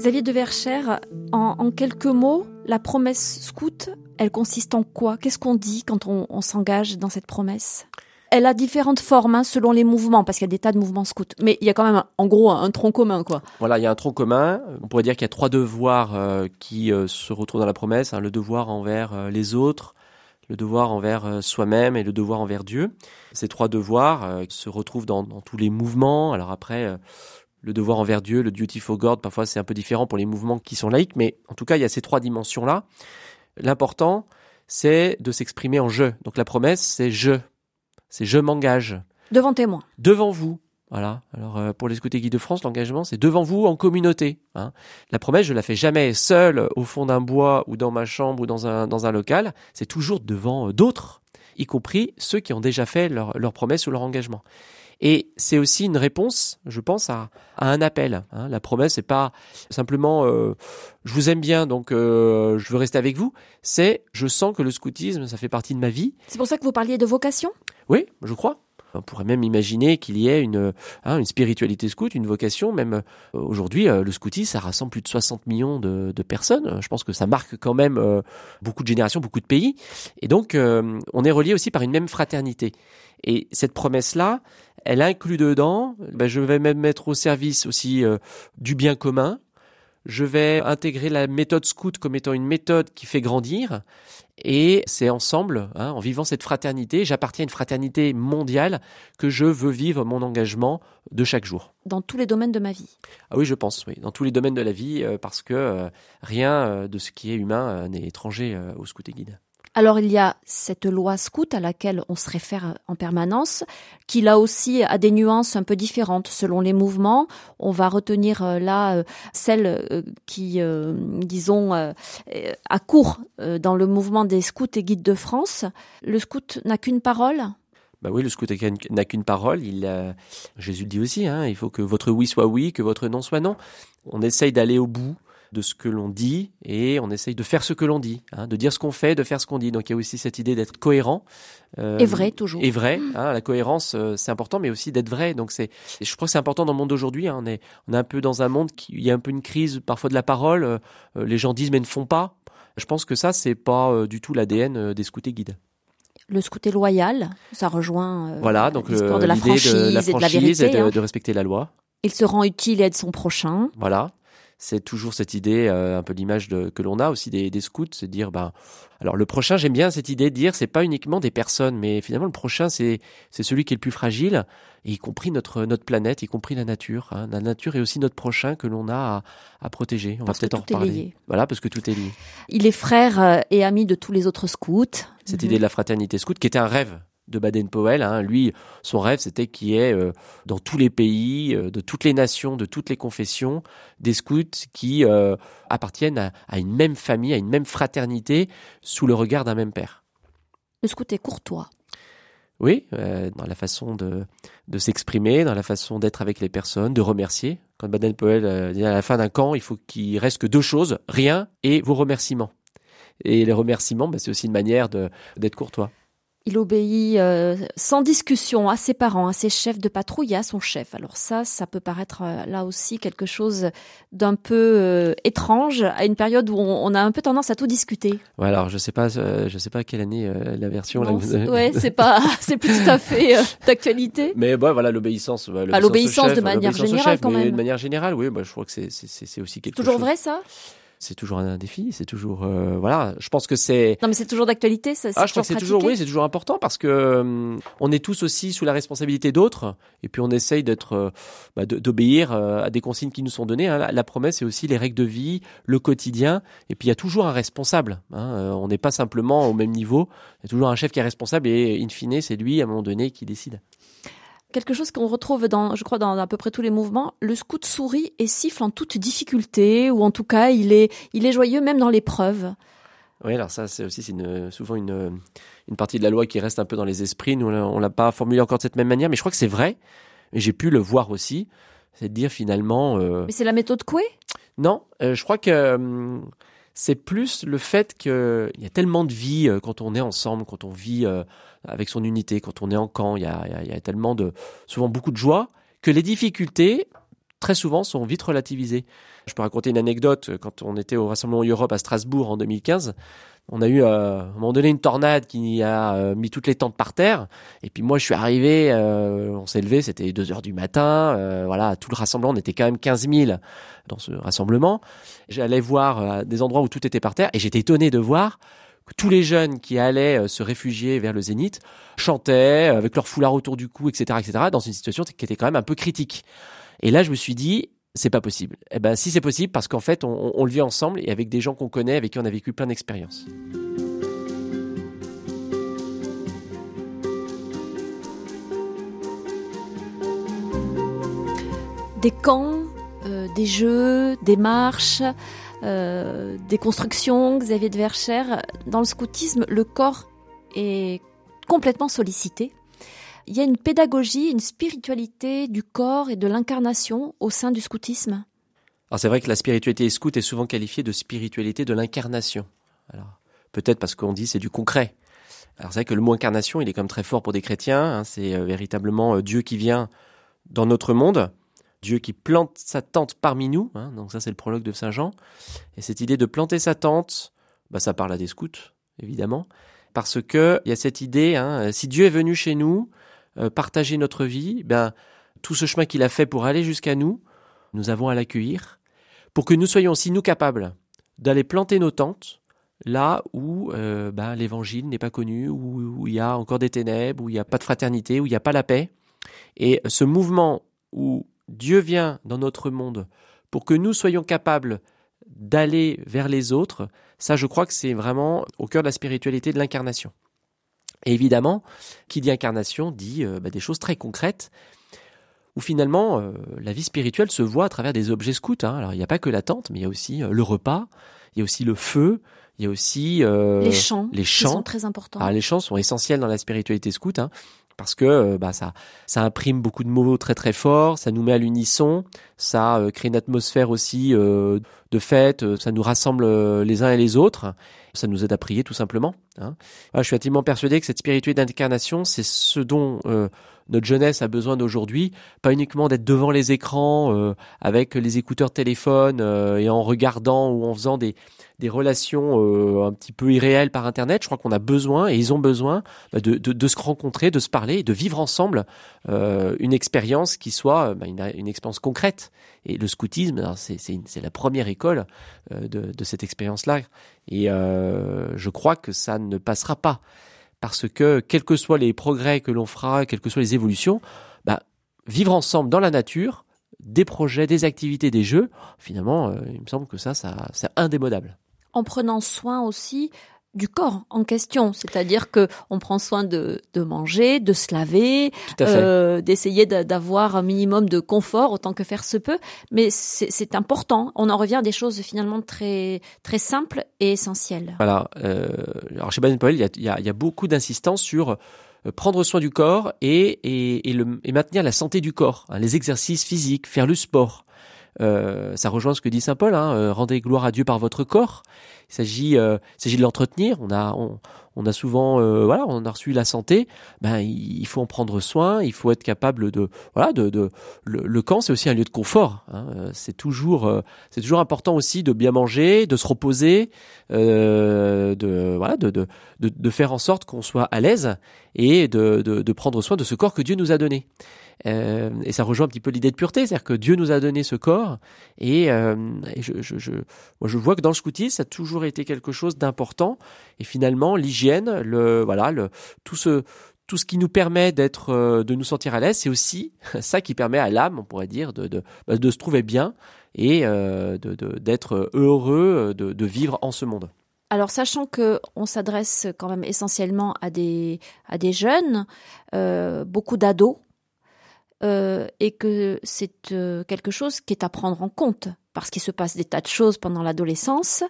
Xavier de Verchères, en, quelques mots, la promesse scout, elle consiste en quoi? Qu'est-ce qu'on dit quand on, s'engage dans cette promesse? Elle a différentes formes hein, selon les mouvements, parce qu'il y a des tas de mouvements scouts. Mais il y a quand même, en gros, un, tronc commun, quoi. Voilà, il y a un tronc commun. On pourrait dire qu'il y a trois devoirs euh, qui euh, se retrouvent dans la promesse. Hein. le devoir envers euh, les autres, le devoir envers soi-même et le devoir envers Dieu. Ces trois devoirs se retrouvent dans, dans, tous les mouvements. Alors après, le devoir envers Dieu, le duty for God, parfois c'est un peu différent pour les mouvements qui sont laïques, mais en tout cas, il y a ces trois dimensions-là. L'important, c'est de s'exprimer en je. Donc la promesse, c'est je. C'est je m'engage. Devant témoin. Devant vous. Voilà. Alors euh, pour les scouts guides de France, l'engagement, c'est devant vous en communauté. Hein. La promesse, je la fais jamais seule au fond d'un bois ou dans ma chambre ou dans un, dans un local. C'est toujours devant euh, d'autres, y compris ceux qui ont déjà fait leur, leur promesse ou leur engagement. Et c'est aussi une réponse, je pense, à, à un appel. Hein. La promesse, c'est pas simplement euh, je vous aime bien, donc euh, je veux rester avec vous. C'est je sens que le scoutisme, ça fait partie de ma vie. C'est pour ça que vous parliez de vocation? Oui, je crois. On pourrait même imaginer qu'il y ait une, hein, une spiritualité scout, une vocation. Même euh, aujourd'hui, euh, le scoutisme, ça rassemble plus de 60 millions de, de, personnes. Je pense que ça marque quand même euh, beaucoup de générations, beaucoup de pays. Et donc, on est relié aussi par une même fraternité. Et cette promesse-là, elle inclut dedans, ben, je vais même mettre au service aussi du bien commun, je vais intégrer la méthode scout comme étant une méthode qui fait grandir. Et c'est ensemble, hein, en vivant cette fraternité, j'appartiens à une fraternité mondiale que je veux vivre mon engagement de chaque jour. Dans tous les domaines de ma vie Ah oui, je pense, oui, dans tous les domaines de la vie, euh, parce que euh, rien euh, de ce qui est humain n'est étranger au scout et guide. Alors il y a cette loi scout à laquelle on se réfère en permanence, qui là aussi a des nuances un peu différentes selon les mouvements. On va retenir euh, là euh, celle euh, qui, disons, a cours dans le mouvement des scouts et guides de France. Le scout n'a qu'une parole? Bah oui, le scout n'a qu'une parole. Il, Jésus le dit aussi, hein, il faut que votre oui soit oui, que votre non soit non. On essaye d'aller au bout de ce que l'on dit et on essaye de faire ce que l'on dit, hein, de dire ce qu'on fait, de faire ce qu'on dit. Donc il y a aussi cette idée d'être cohérent. Euh, et vrai toujours. Et vrai. Hein, la cohérence, euh, c'est important, mais aussi d'être vrai. Donc c'est, je crois que c'est important dans le monde d'aujourd'hui. Hein, on est, on est un peu dans un monde qui, il y a un peu une crise parfois de la parole. Euh, les gens disent mais ne font pas. Je pense que ça c'est pas du tout l'ADN des scouts et guides le scout est loyal, ça rejoint voilà, donc l'histoire de la franchise, de la franchise et de, hein. de, respecter la loi. Il se rend utile et aide son prochain. Voilà c'est toujours cette idée, euh, un peu l'image que l'on a aussi des, des scouts, c'est de dire, ben, alors le prochain, j'aime bien cette idée de dire, c'est pas uniquement des personnes, mais finalement le prochain, c'est c'est celui qui est le plus fragile, y compris notre notre planète, y compris la nature. Hein. La nature est aussi notre prochain que l'on a à, à, protéger. On va peut-être en reparler. Voilà, parce que tout est lié. Il est frère euh, et ami de tous les autres scouts. Cette idée de la fraternité scout, qui était un rêve de Baden-Powell. Hein. Lui, son rêve, c'était qu'il y ait euh, dans tous les pays, euh, de toutes les nations, de toutes les confessions, des scouts qui euh, appartiennent à, une même famille, à une même fraternité, sous le regard d'un même père. Le scout est courtois. Oui, dans la façon de, de s'exprimer, dans la façon d'être avec les personnes, de remercier. Quand Baden-Powell dit à la fin d'un camp, il faut qu'il reste que deux choses, rien et vos remerciements. Et les remerciements, bah, c'est aussi une manière d'être courtois. Il obéit euh, sans discussion à ses parents, à ses chefs de patrouille et à son chef. Alors ça, ça peut paraître euh, là aussi quelque chose d'un peu euh, étrange à une période où on, a un peu tendance à tout discuter. Ouais, alors je sais pas, je sais pas quelle année la version. Non, là, ouais, c'est pas, c'est plus tout à fait d'actualité. Mais bon, voilà, l'obéissance. l'obéissance de manière générale quand même. De manière générale, oui, bah, je crois que c'est c'est aussi quelque Toujours chose. Toujours vrai ça? C'est toujours un défi, c'est toujours euh, voilà. Je pense que c'est. Non, mais c'est toujours d'actualité, ça. Ah, je crois que c'est toujours oui, c'est toujours important parce que euh, on est tous aussi sous la responsabilité d'autres et puis on essaye d'être, euh, bah, d'obéir à des consignes qui nous sont données. Hein. La, promesse, c'est aussi les règles de vie, le quotidien et puis il y a toujours un responsable. Hein. on n'est pas simplement au même niveau. Il y a toujours un chef qui est responsable et in fine, c'est lui à un moment donné qui décide quelque chose qu'on retrouve dans, je crois, dans à peu près tous les mouvements. Le scout sourit et siffle en toute difficulté, ou en tout cas, il est, il est joyeux même dans l'épreuve. Oui, alors ça, c'est aussi une, souvent une, une partie de la loi qui reste un peu dans les esprits. Nous, on l'a pas formulé encore de cette même manière, mais je crois que c'est vrai. Et j'ai pu le voir aussi. C'est de dire finalement. Euh... Mais c'est la méthode Coué? Non, euh, je crois que hum, c'est plus le fait qu'il y a tellement de vie euh, quand on est ensemble, quand on vit euh, avec son unité, quand on est en camp, il y a, il y a tellement de, souvent beaucoup de joie, que les difficultés, très souvent, sont vite relativisées. Je peux raconter une anecdote. Quand on était au Rassemblement Europe à Strasbourg en 2015, on a eu euh, à un moment donné une tornade qui a euh, mis toutes les tentes par terre. Et puis moi, je suis arrivé, euh, on s'est levé, c'était 2 heures du matin. voilà, tout le rassemblement, on était quand même 15 000 dans ce rassemblement. J'allais voir des endroits où tout était par terre et j'étais étonné de voir que tous les jeunes qui allaient se réfugier vers le zénith chantaient avec leur foulard autour du cou, etc., etc., dans une situation qui était quand même un peu critique. Et là, je me suis dit, c'est pas possible. Eh ben, si c'est possible, parce qu'en fait, on, le vit ensemble et avec des gens qu'on connaît, avec qui on a vécu plein d'expériences. Des camps, euh, des jeux, des marches, euh, des constructions, Xavier de Verchères. Dans le scoutisme, le corps est complètement sollicité. Il y a une pédagogie, une spiritualité du corps et de l'incarnation au sein du scoutisme Alors c'est vrai que la spiritualité scout est souvent qualifiée de spiritualité de l'incarnation. Alors peut-être parce qu'on dit c'est du concret. Alors c'est vrai que le mot incarnation, il est comme très fort pour des chrétiens. Hein. c'est euh, véritablement euh, Dieu qui vient dans notre monde, Dieu qui plante sa tente parmi nous. Hein. donc ça c'est le prologue de Saint Jean. Et cette idée de planter sa tente, bah, ça parle à des scouts, évidemment, parce que il y a cette idée, hein, si Dieu est venu chez nous, euh, partager notre vie, ben tout ce chemin qu'il a fait pour aller jusqu'à nous, nous avons à l'accueillir, pour que nous soyons aussi nous capables d'aller planter nos tentes là où euh, ben, l'évangile n'est pas connu, où, il y a encore des ténèbres, où il n'y a pas de fraternité, où il n'y a pas la paix. Et ce mouvement où Dieu vient dans notre monde pour que nous soyons capables d'aller vers les autres, ça je crois que c'est vraiment au cœur de la spiritualité de l'incarnation. Et évidemment, qui dit incarnation dit euh, bah, des choses très concrètes, où finalement euh, la vie spirituelle se voit à travers des objets scouts. Hein. Alors il n'y a pas que la tente, mais il y a aussi le repas, il y a aussi le feu, il y a aussi euh, les chants. Les chants sont très importants. Ah, les chants sont essentiels dans la spiritualité scout. Hein, parce que euh, bah, ça, ça imprime beaucoup de mots très très forts, ça nous met à l'unisson, ça euh, crée une atmosphère aussi euh, de fête, ça nous rassemble les uns et les autres, ça nous aide à prier tout simplement. Hein. je suis intimement persuadé que cette spiritualité d'incarnation, c'est ce dont notre jeunesse a besoin d'aujourd'hui, pas uniquement d'être devant les écrans avec les écouteurs téléphone et en regardant ou en faisant des, des relations euh, un petit peu irréelles par Internet. Je crois qu'on a besoin, et ils ont besoin, bah, de, de, de, se rencontrer, de se parler, de vivre ensemble euh, une expérience qui soit bah, une, une, expérience concrète. Et le scoutisme, c'est la première école euh, de, de, cette expérience-là. Et euh, je crois que ça ne passera pas. Parce que, quels que soient les progrès que l'on fera, quelles que soient les évolutions, bah, vivre ensemble dans la nature, des projets, des activités, des jeux, finalement, il me semble que ça c'est indémodable. En prenant soin aussi du corps en question, c'est-à-dire que on prend soin de, manger, de se laver, euh, d'essayer d'avoir un minimum de confort autant que faire se peut, mais c'est important. On en revient à des choses finalement très très simples et essentielles. Voilà. Euh, alors chez Baden Powell, il y a, beaucoup d'insistance sur euh, prendre soin du corps et, et, maintenir la santé du corps, hein, les exercices physiques, faire le sport. Euh, ça rejoint ce que dit saint Paul. Hein, euh, rendez gloire à Dieu par votre corps. Il s'agit, euh, s'agit de l'entretenir. On a, on, on a souvent, voilà, on a reçu la santé. Ben, il faut en prendre soin. Il faut être capable de, voilà, de, de le, camp, c'est aussi un lieu de confort. Hein. C'est toujours, c'est toujours important aussi de bien manger, de se reposer, de, voilà, de, de, de, faire en sorte qu'on soit à l'aise et de, de, de prendre soin de ce corps que Dieu nous a donné. Euh, et ça rejoint un petit peu l'idée de pureté, c'est-à-dire que Dieu nous a donné ce corps, et, euh, je, moi je vois que dans le scoutisme, ça a toujours été quelque chose d'important, et finalement l'hygiène, tout ce qui nous permet euh, de nous sentir à l'aise, c'est aussi ça qui permet à l'âme, on pourrait dire, de, bah, se trouver bien et d'être heureux de, vivre en ce monde. Alors, sachant que on s'adresse quand même essentiellement à des jeunes, beaucoup d'ados, euh, et que c'est euh, quelque chose qui est à prendre en compte parce qu'il se passe des tas de choses pendant l'adolescence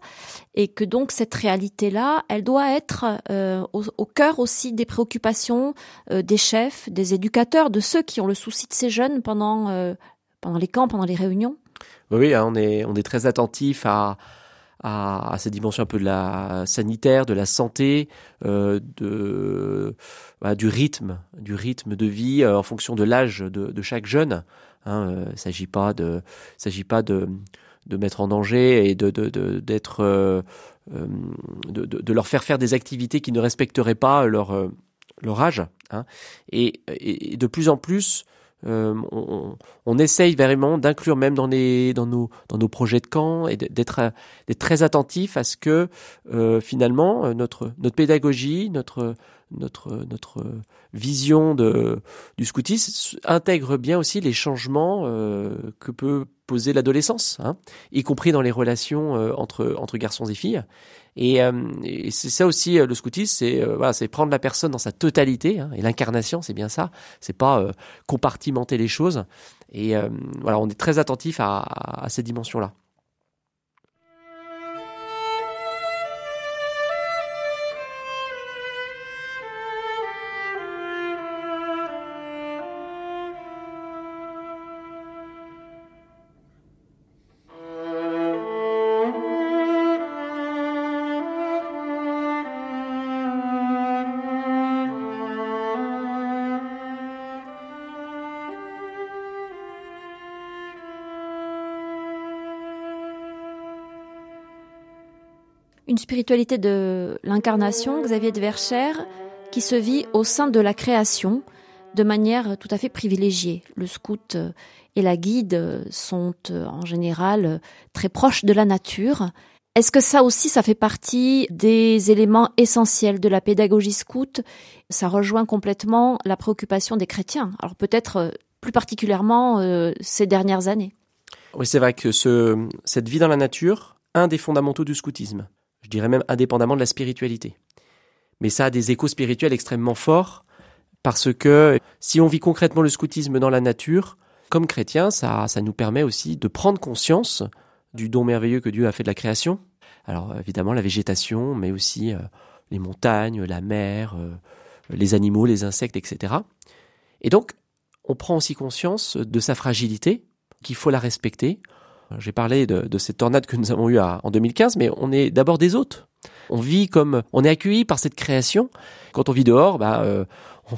et que donc cette réalité-là, elle doit être euh, au, cœur aussi des préoccupations des chefs, des éducateurs, de ceux qui ont le souci de ces jeunes pendant pendant les camps, pendant les réunions. Oui, hein, on est on est très attentif à à, à, cette dimension un peu de la sanitaire, de la santé, euh, de du rythme, du rythme de vie euh, en fonction de l'âge de, chaque jeune. Hein, euh, il s'agit pas de, s'agit pas de de mettre en danger et de d'être de, leur faire faire des activités qui ne respecteraient pas leur leur âge. Hein. Et, de plus en plus, euh, on, essaye vraiment d'inclure même dans, les, dans, nos, dans nos projets de camp et d'être très attentif à ce que euh, finalement notre, notre pédagogie, notre, notre, notre vision de, du scoutisme intègre bien aussi les changements euh, que peut poser l'adolescence, hein, y compris dans les relations entre, entre garçons et filles. Et, euh, c'est ça aussi euh, le scoutisme, c'est euh, voilà, c'est prendre la personne dans sa totalité. Hein, et l'incarnation, c'est bien ça. C'est pas compartimenter les choses. Et voilà, on est très attentif à, à ces dimensions-là. Une spiritualité de l'incarnation, Xavier de Verchères, qui se vit au sein de la création de manière tout à fait privilégiée. Le scout et la guide sont en général très proches de la nature. Est-ce que ça aussi, ça fait partie des éléments essentiels de la pédagogie scout? Ça rejoint complètement la préoccupation des chrétiens. Alors peut-être plus particulièrement euh, ces dernières années. Oui, c'est vrai que ce, cette vie dans la nature, un des fondamentaux du scoutisme, je dirais même indépendamment de la spiritualité. Mais ça a des échos spirituels extrêmement forts parce que si on vit concrètement le scoutisme dans la nature, comme chrétien, ça, ça nous permet aussi de prendre conscience du don merveilleux que Dieu a fait de la création. Alors évidemment la végétation, mais aussi euh, les montagnes, la mer, euh, les animaux, les insectes, etc. Et donc on prend aussi conscience de sa fragilité, qu'il faut la respecter. J'ai parlé de, cette tornade que nous avons eue en 2015, mais on est d'abord des hôtes. On vit comme, on est accueilli par cette création. Quand on vit dehors, bah, euh, on,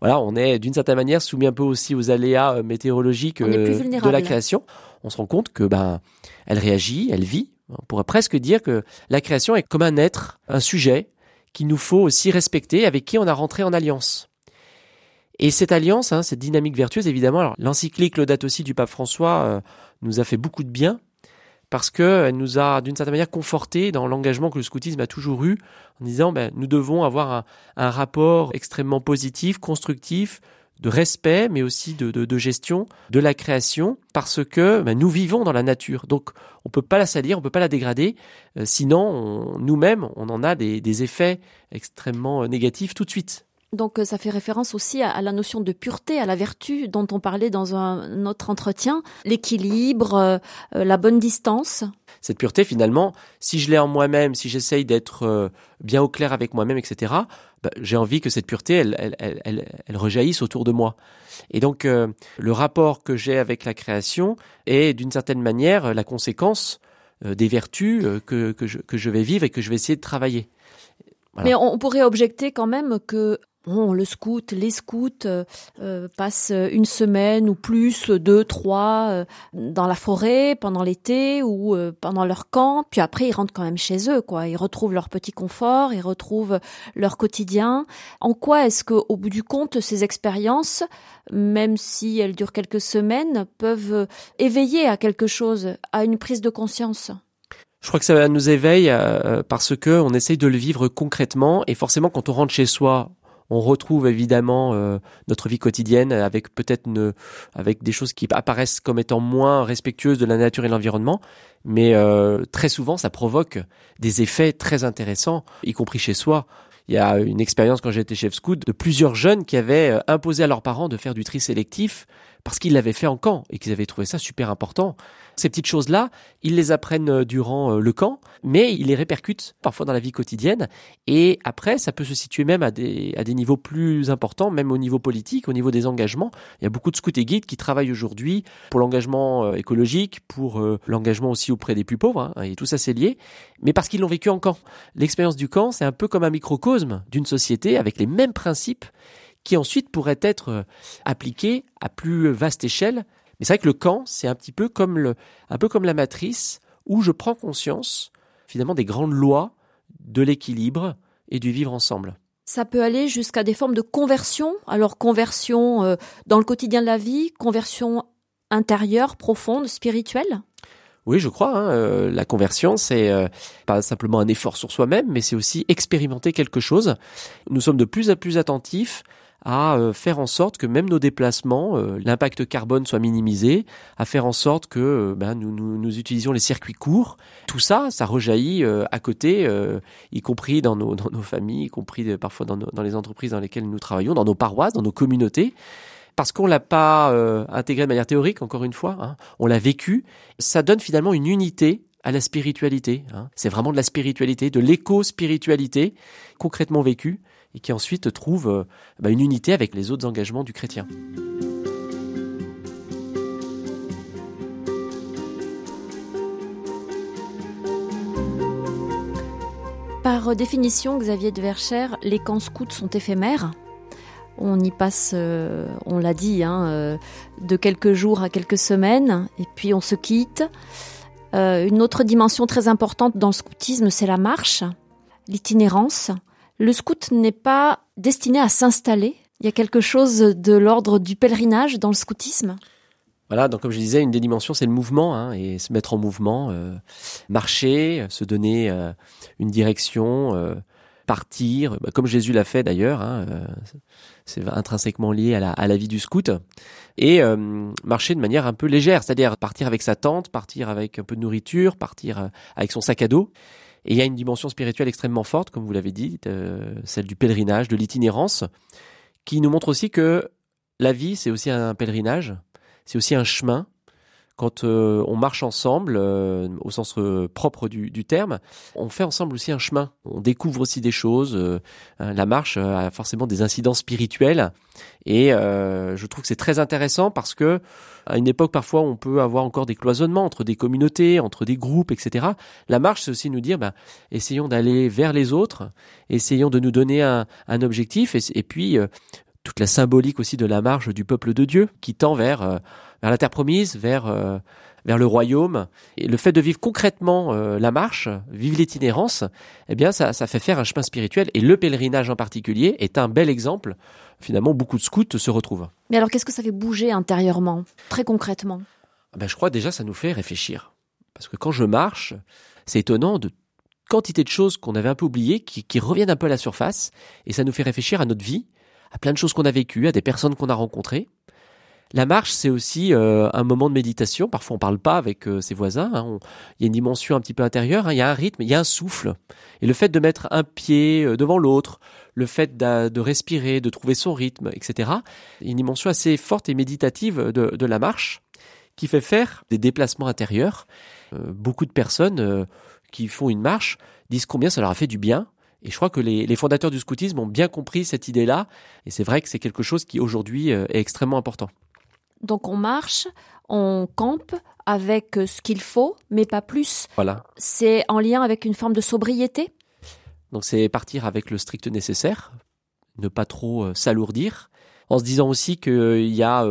voilà, on est d'une certaine manière soumis un peu aussi aux aléas euh, météorologiques euh, de la création. On se rend compte que ben, elle réagit, elle vit. On pourrait presque dire que la création est comme un être, un sujet qu'il nous faut aussi respecter, avec qui on a rentré en alliance. Et cette alliance, hein, cette dynamique vertueuse, évidemment, alors l'encyclique date aussi du pape François euh, nous a fait beaucoup de bien parce qu'elle nous a d'une certaine manière conforté dans l'engagement que le scoutisme a toujours eu en disant ben, nous devons avoir un, rapport extrêmement positif, constructif, de respect, mais aussi de, de, gestion de la création, parce que ben, nous vivons dans la nature. Donc on peut pas la salir, on peut pas la dégrader, euh, sinon nous-mêmes on en a des, des effets extrêmement euh, négatifs tout de suite. Donc euh, ça fait référence aussi à, la notion de pureté, à la vertu dont on parlait dans un autre entretien, l'équilibre, euh, euh, la bonne distance. Cette pureté, finalement, si je l'ai en moi-même, si j'essaye d'être bien au clair avec moi-même, etc., bah, j'ai envie que cette pureté, elle, elle, elle, elle, rejaillisse autour de moi. Et donc, le rapport que j'ai avec la création est, d'une certaine manière, la conséquence des vertus que, que, je, que je vais vivre et que je vais essayer de travailler. Mais on pourrait objecter quand même que Bon, le scout, les scouts euh, euh, passent une semaine ou plus, deux, trois, euh, dans la forêt pendant l'été ou pendant leur camp. Puis après, ils rentrent quand même chez eux, quoi. Ils retrouvent leur petit confort, ils retrouvent leur quotidien. En quoi est-ce que, au bout du compte, ces expériences, même si elles durent quelques semaines, peuvent éveiller à quelque chose, à une prise de conscience? Je crois que ça nous éveille parce que on essaye de le vivre concrètement et forcément quand on rentre chez soi, on retrouve évidemment euh, notre vie quotidienne avec peut-être avec des choses qui apparaissent comme étant moins respectueuses de la nature et de l'environnement, mais euh, très souvent ça provoque des effets très intéressants, y compris chez soi. Il y a une expérience quand j'étais chef scout de plusieurs jeunes qui avaient euh, imposé à leurs parents de faire du tri sélectif parce qu'ils l'avaient fait en camp et qu'ils avaient trouvé ça super important. Ces petites choses-là, ils les apprennent euh, durant euh, le camp, mais ils les répercutent parfois dans la vie quotidienne. Et après, ça peut se situer même à des, à des niveaux plus importants, même au niveau politique, au niveau des engagements. Il y a beaucoup de scouts et guides qui travaillent aujourd'hui pour l'engagement euh, écologique, pour l'engagement aussi auprès des plus pauvres, hein, et tout ça c'est lié, mais parce qu'ils l'ont vécu en camp. L'expérience du camp, c'est un peu comme un microcosme d'une société avec les mêmes principes qui ensuite pourraient être appliqués à plus vaste échelle mais c'est vrai que le camp, c'est un petit peu comme le, un peu comme la matrice où je prends conscience finalement des grandes lois de l'équilibre et du vivre ensemble. Ça peut aller jusqu'à des formes de conversion. Alors conversion euh, dans le quotidien de la vie, conversion intérieure, profonde, spirituelle? Oui, je crois. Hein, euh, la conversion, c'est euh, pas simplement un effort sur soi-même, mais c'est aussi expérimenter quelque chose. Nous sommes de plus en plus attentifs à euh, faire en sorte que même nos déplacements, euh, l'impact carbone soit minimisé, à faire en sorte que euh, ben, nous, utilisions les circuits courts. Tout ça, ça rejaillit à côté, y compris dans nos, familles, y compris parfois dans, dans les entreprises dans lesquelles nous travaillons, dans nos paroisses, dans nos communautés parce qu'on l'a pas intégré de manière théorique, encore une fois, hein, on l'a vécu, ça donne finalement une unité à la spiritualité. Hein. C'est vraiment de la spiritualité, de l'éco-spiritualité concrètement vécue et qui ensuite trouve euh, bah, une unité avec les autres engagements du chrétien. Par définition, Xavier de Verchères, les camps scouts sont éphémères. On y passe, euh, on l'a dit, hein, euh, de quelques jours à quelques semaines, et puis on se quitte. Une autre dimension très importante dans le scoutisme, c'est la marche, l'itinérance. Le scout n'est pas destiné à s'installer. Il y a quelque chose de l'ordre du pèlerinage dans le scoutisme. Voilà, donc comme je disais, une des dimensions, c'est le mouvement, hein, et se mettre en mouvement, euh, marcher, se donner euh, une direction, euh, partir, bah, comme Jésus l'a fait d'ailleurs, hein, c'est intrinsèquement lié à la, à la, vie du scout, et marcher de manière un peu légère, c'est-à-dire partir avec sa tente, partir avec un peu de nourriture, partir avec son sac à dos. Et il y a une dimension spirituelle extrêmement forte, comme vous l'avez dit, celle du pèlerinage, de l'itinérance, qui nous montre aussi que la vie, c'est aussi un pèlerinage, c'est aussi un chemin. Quand euh, on marche ensemble, euh, au sens euh, propre du, terme, on fait ensemble aussi un chemin. On découvre aussi des choses. Hein, la marche a forcément des incidents spirituels, et je trouve que c'est très intéressant parce que à une époque parfois on peut avoir encore des cloisonnements entre des communautés, entre des groupes, etc. La marche, c'est aussi nous dire, bah, essayons d'aller vers les autres, essayons de nous donner un, objectif, et, et puis toute la symbolique aussi de la marche du peuple de Dieu qui tend vers, euh, vers la terre promise, vers, euh, vers le royaume. Et le fait de vivre concrètement euh, la marche, vivre l'itinérance, eh bien, ça, ça fait faire un chemin spirituel. Et le pèlerinage en particulier est un bel exemple. Finalement, beaucoup de scouts se retrouvent. Mais alors, qu'est-ce que ça fait bouger intérieurement, très concrètement? Ah ben, Je crois déjà ça nous fait réfléchir. Parce que quand je marche, c'est étonnant de quantité de choses qu'on avait un peu oubliées qui, qui reviennent un peu à la surface et ça nous fait réfléchir à notre vie à plein de choses qu'on a vécues, à des personnes qu'on a rencontrées. La marche, c'est aussi euh, un moment de méditation. Parfois, on parle pas avec euh, ses voisins. Hein. Il y a une dimension un petit peu intérieure. Hein. Il y a un rythme, il y a un souffle. Et le fait de mettre un pied euh, devant l'autre, le fait de respirer, de trouver son rythme, etc. Une dimension assez forte et méditative de, de la marche qui fait faire des déplacements intérieurs. beaucoup de personnes qui font une marche disent combien ça leur a fait du bien et je crois que les, les, fondateurs du scoutisme ont bien compris cette idée-là. Et c'est vrai que c'est quelque chose qui aujourd'hui euh, est extrêmement important. Donc on marche, on campe avec euh, ce qu'il faut, mais pas plus. Voilà. C'est en lien avec une forme de sobriété. Donc c'est partir avec le strict nécessaire, ne pas trop euh, s'alourdir, en se disant aussi qu'il y a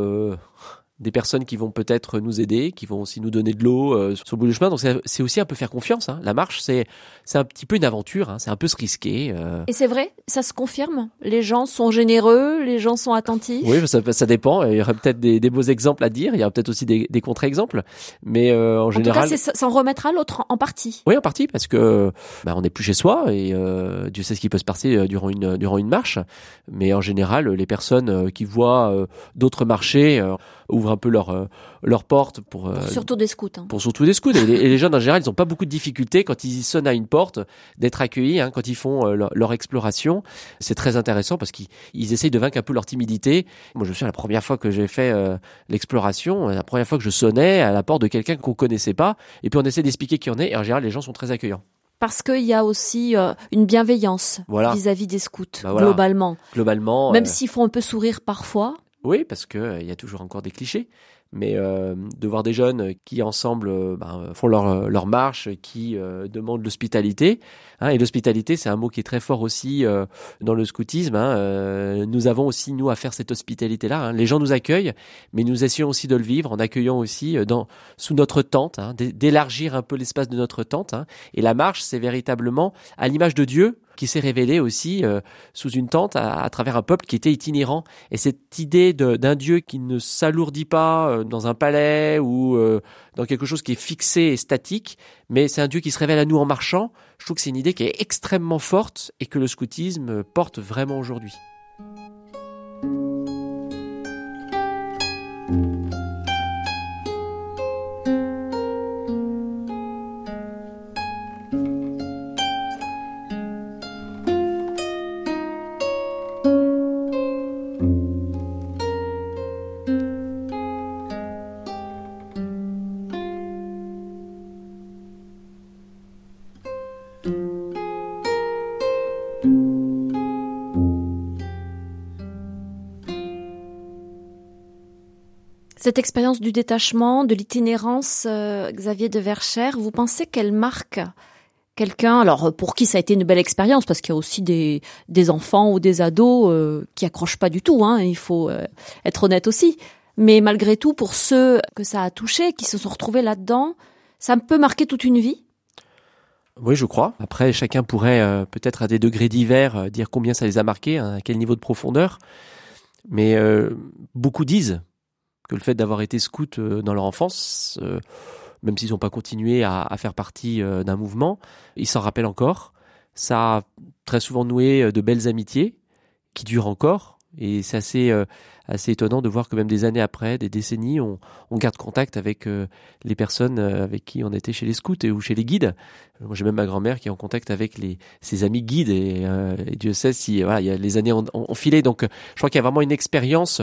des personnes qui vont peut-être nous aider, qui vont aussi nous donner de l'eau euh, sur le bout du chemin. Donc c'est aussi un peu faire confiance. Hein. La marche, c'est c'est un petit peu une aventure. Hein. C'est un peu se risquer. Euh. Et c'est vrai, ça se confirme. Les gens sont généreux, les gens sont attentifs. Oui, ça, ça dépend. Il y aurait peut-être des, des, beaux exemples à dire. Il y aura peut-être aussi des, des contre-exemples. Mais euh, en, général, tout cas, ça en remettra l'autre en partie. Oui, en partie parce que bah, on n'est plus chez soi et euh, Dieu sait ce qui peut se passer durant une durant une marche. Mais en général, les personnes qui voient d'autres marchés ouvrent un peu leur euh, leur porte pour, euh, surtout des scouts. Hein. Pour surtout des scouts. Et les, jeunes en général, ils n'ont pas beaucoup de difficultés quand ils sonnent à une porte d'être accueillis hein, quand ils font euh, leur, exploration. C'est très intéressant parce qu'ils essayent de vaincre un peu leur timidité. Moi, je me souviens la première fois que j'ai fait l'exploration, la première fois que je sonnais à la porte de quelqu'un qu'on connaissait pas, et puis on essaie d'expliquer qui on est. Et en général, les gens sont très accueillants. Parce qu'il y a aussi une bienveillance vis-à-vis des scouts, bah globalement. Globalement. Même s'ils font un peu sourire parfois. Oui, parce que il y a toujours encore des clichés mais euh, de voir des jeunes qui ensemble euh, ben, font leur, marche, qui euh, demandent l'hospitalité. Hein, et l'hospitalité, c'est un mot qui est très fort aussi dans le scoutisme. Hein, nous avons aussi, nous, à faire cette hospitalité-là. Hein. Les gens nous accueillent, mais nous essayons aussi de le vivre en accueillant aussi sous notre tente, d'élargir un peu l'espace de notre tente. Et la marche, c'est véritablement à l'image de Dieu, qui s'est révélé aussi euh, sous une tente à, travers un peuple qui était itinérant. Et cette idée d'un Dieu qui ne s'alourdit pas euh, dans un palais ou euh, dans quelque chose qui est fixé et statique, mais c'est un Dieu qui se révèle à nous en marchant, je trouve que c'est une idée qui est extrêmement forte et que le scoutisme porte vraiment aujourd'hui. Cette expérience du détachement, de l'itinérance, euh, Xavier de Verchères, vous pensez qu'elle marque quelqu'un, alors pour qui ça a été une belle expérience, parce qu'il y a aussi des, des enfants ou des ados euh, qui accrochent pas du tout, hein, il faut euh, être honnête aussi. Mais malgré tout, pour ceux que ça a touché, qui se sont retrouvés là-dedans, Ça peut marquer toute une vie? Oui, je crois. Après, chacun pourrait euh, peut-être à des degrés divers euh, dire combien ça les a marqués, hein, à quel niveau de profondeur. Mais euh, beaucoup disent que le fait d'avoir été scout dans leur enfance, même s'ils n'ont pas continué à, faire partie d'un mouvement, ils s'en rappellent encore. Ça a très souvent noué de belles amitiés qui durent encore. Et c'est assez, assez étonnant de voir que même des années après, des décennies, on, on garde contact avec euh, les personnes euh, avec qui on était chez les scouts et, ou chez les guides. Moi, j'ai même ma grand-mère qui est en contact avec les, ses amis guides et, euh, et Dieu sait si voilà, il y a les années ont, ont filé. Donc, je crois qu'il y a vraiment une expérience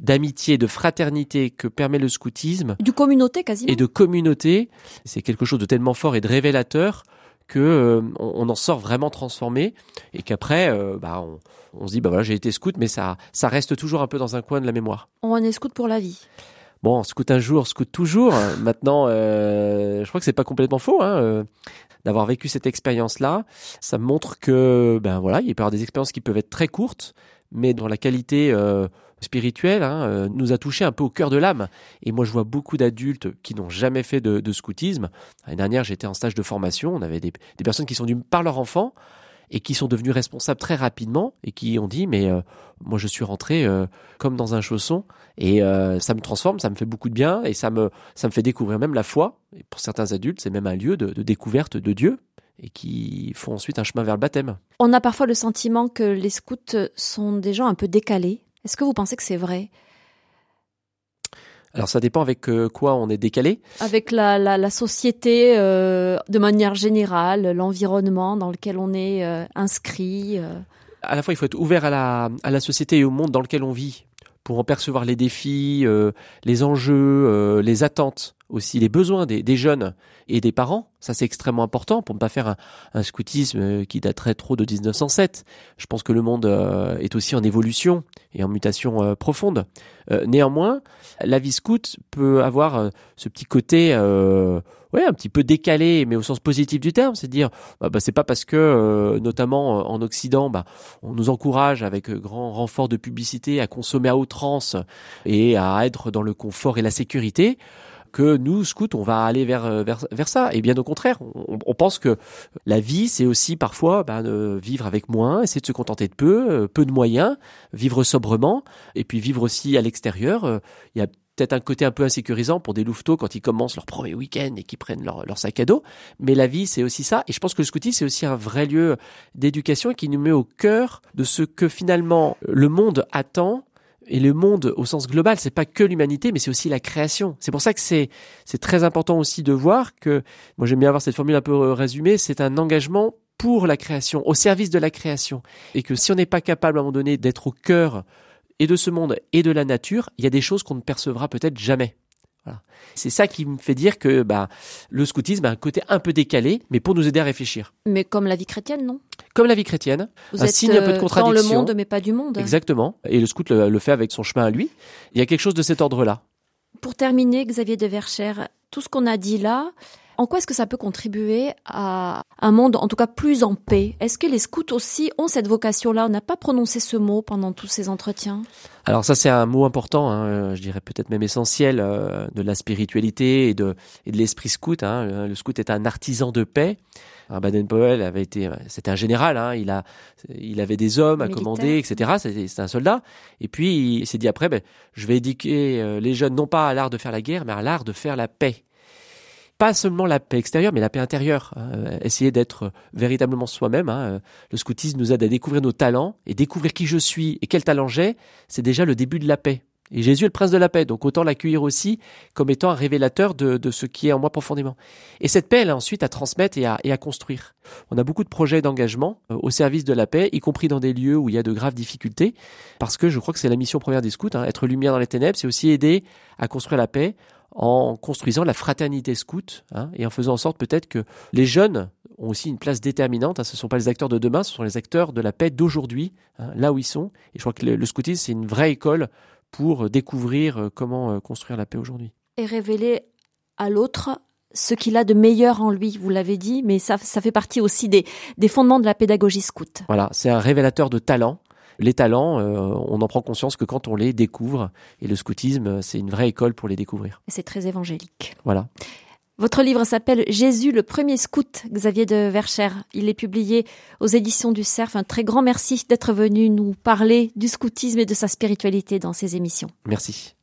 d'amitié, de fraternité que permet le scoutisme. Du communauté quasiment. Et de communauté. C'est quelque chose de tellement fort et de révélateur que euh, on, en sort vraiment transformé et qu'après euh, bah on, on, se dit bah voilà j'ai été scout mais ça ça reste toujours un peu dans un coin de la mémoire. On est scout pour la vie. Bon, scout un jour, scout toujours. Maintenant, euh, je crois que c'est pas complètement faux hein, d'avoir vécu cette expérience-là. Ça montre que ben voilà, il peut y avoir des expériences qui peuvent être très courtes, mais dans la qualité spirituelle hein, euh, nous a touché un peu au cœur de l'âme. Et moi, je vois beaucoup d'adultes qui n'ont jamais fait de, scoutisme. L'année dernière, j'étais en stage de formation. On avait des, personnes qui sont venues par leur enfant et qui sont devenus responsables très rapidement et qui ont dit mais euh, moi je suis rentré euh, comme dans un chausson et ça me transforme, ça me fait beaucoup de bien et ça me ça me fait découvrir même la foi. Et pour certains adultes, c'est même un lieu de découverte de Dieu et qui font ensuite un chemin vers le baptême. On a parfois le sentiment que les scouts sont des gens un peu décalés. Est-ce que vous pensez que c'est vrai? Alors ça dépend avec euh, quoi on est décalé. Avec la, la, la société euh, de manière générale, l'environnement dans lequel on est euh, inscrit. Euh. À la fois, il faut être ouvert à la, à la société et au monde dans lequel on vit pour en percevoir les défis, euh, les enjeux, les attentes aussi les besoins des, jeunes et des parents. Ça, c'est extrêmement important pour ne pas faire un, scoutisme euh, qui daterait trop de 1907. Je pense que le monde euh, est aussi en évolution et en mutation euh, profonde. néanmoins, la vie scout peut avoir ce petit côté, ouais, un petit peu décalé, mais au sens positif du terme, c'est dire, bah, bah, c'est pas parce que, notamment en Occident, bah, on nous encourage avec grand renfort de publicité à consommer à outrance et à être dans le confort et la sécurité que nous, scouts, on va aller vers, euh, vers, vers ça. Et bien au contraire, on, on pense que la vie, c'est aussi parfois ben, de vivre avec moins, essayer de se contenter de peu, euh, peu de moyens, vivre sobrement, et puis vivre aussi à l'extérieur. Euh, il y a peut-être un côté un peu insécurisant pour des louveteaux quand ils commencent leur premier week-end et qu'ils prennent leur, sac à dos. Mais la vie, c'est aussi ça. Et je pense que le scoutisme, c'est aussi un vrai lieu d'éducation qui nous met au cœur de ce que finalement le monde attend et le monde au sens global, c'est pas que l'humanité, mais c'est aussi la création. C'est pour ça que c'est c'est très important aussi de voir que moi j'aime bien avoir cette formule un peu résumée, c'est un engagement pour la création, au service de la création, et que si on n'est pas capable à un moment donné d'être au cœur et de ce monde et de la nature, il y a des choses qu'on ne percevra peut-être jamais. Voilà. C'est ça qui me fait dire que bah, le scoutisme a un côté un peu décalé, mais pour nous aider à réfléchir. Mais comme la vie chrétienne, non? Comme la vie chrétienne, Vous un êtes signe un peu de euh, contradiction. dans le monde, mais pas du monde. Exactement. Et le scout le, le, fait avec son chemin à lui. Il y a quelque chose de cet ordre-là. Pour terminer, Xavier de Verchères, tout ce qu'on a dit là, en quoi est-ce que ça peut contribuer à un monde, en tout cas, plus en paix? Est-ce que les scouts aussi ont cette vocation-là? On n'a pas prononcé ce mot pendant tous ces entretiens. Alors ça, c'est un mot important, hein, je dirais peut-être même essentiel, euh, de la spiritualité et de, et de l'esprit scout. Hein. Le scout est un artisan de paix. Baden-Powell avait été, c'était un général, hein, il a, il avait des hommes à Militaire. commander, etc. C'était un soldat. Et puis il s'est dit après, ben, je vais éduquer euh, les jeunes non pas à l'art de faire la guerre, mais à l'art de faire la paix pas seulement la paix extérieure, mais la paix intérieure. Euh, essayer d'être véritablement soi-même. Hein. Le scoutisme nous aide à découvrir nos talents et découvrir qui je suis et quel talent j'ai. C'est déjà le début de la paix. Et Jésus est le prince de la paix, donc autant l'accueillir aussi comme étant un révélateur de, de, ce qui est en moi profondément. Et cette paix, elle a ensuite à transmettre et à, et à construire. On a beaucoup de projets d'engagement euh, au service de la paix, y compris dans des lieux où il y a de graves difficultés, parce que je crois que c'est la mission première des scouts, hein, être lumière dans les ténèbres, c'est aussi aider à construire la paix en construisant la fraternité scout hein, et en faisant en sorte peut-être que les jeunes ont aussi une place déterminante. Hein, ce ne sont pas les acteurs de demain, ce sont les acteurs de la paix d'aujourd'hui, hein, là où ils sont. Et je crois que le, le scoutisme, c'est une vraie école pour découvrir comment construire la paix aujourd'hui. Et révéler à l'autre ce qu'il a de meilleur en lui, vous l'avez dit, mais ça, ça fait partie aussi des, des fondements de la pédagogie scout. Voilà, c'est un révélateur de talent les talents, euh, on en prend conscience que quand on les découvre. Et le scoutisme, c'est une vraie école pour les découvrir. C'est très évangélique. Voilà. Votre livre s'appelle Jésus, le premier scout, Xavier de Verchères. Il est publié aux éditions du Cerf. Un très grand merci d'être venu nous parler du scoutisme et de sa spiritualité dans ces émissions. Merci.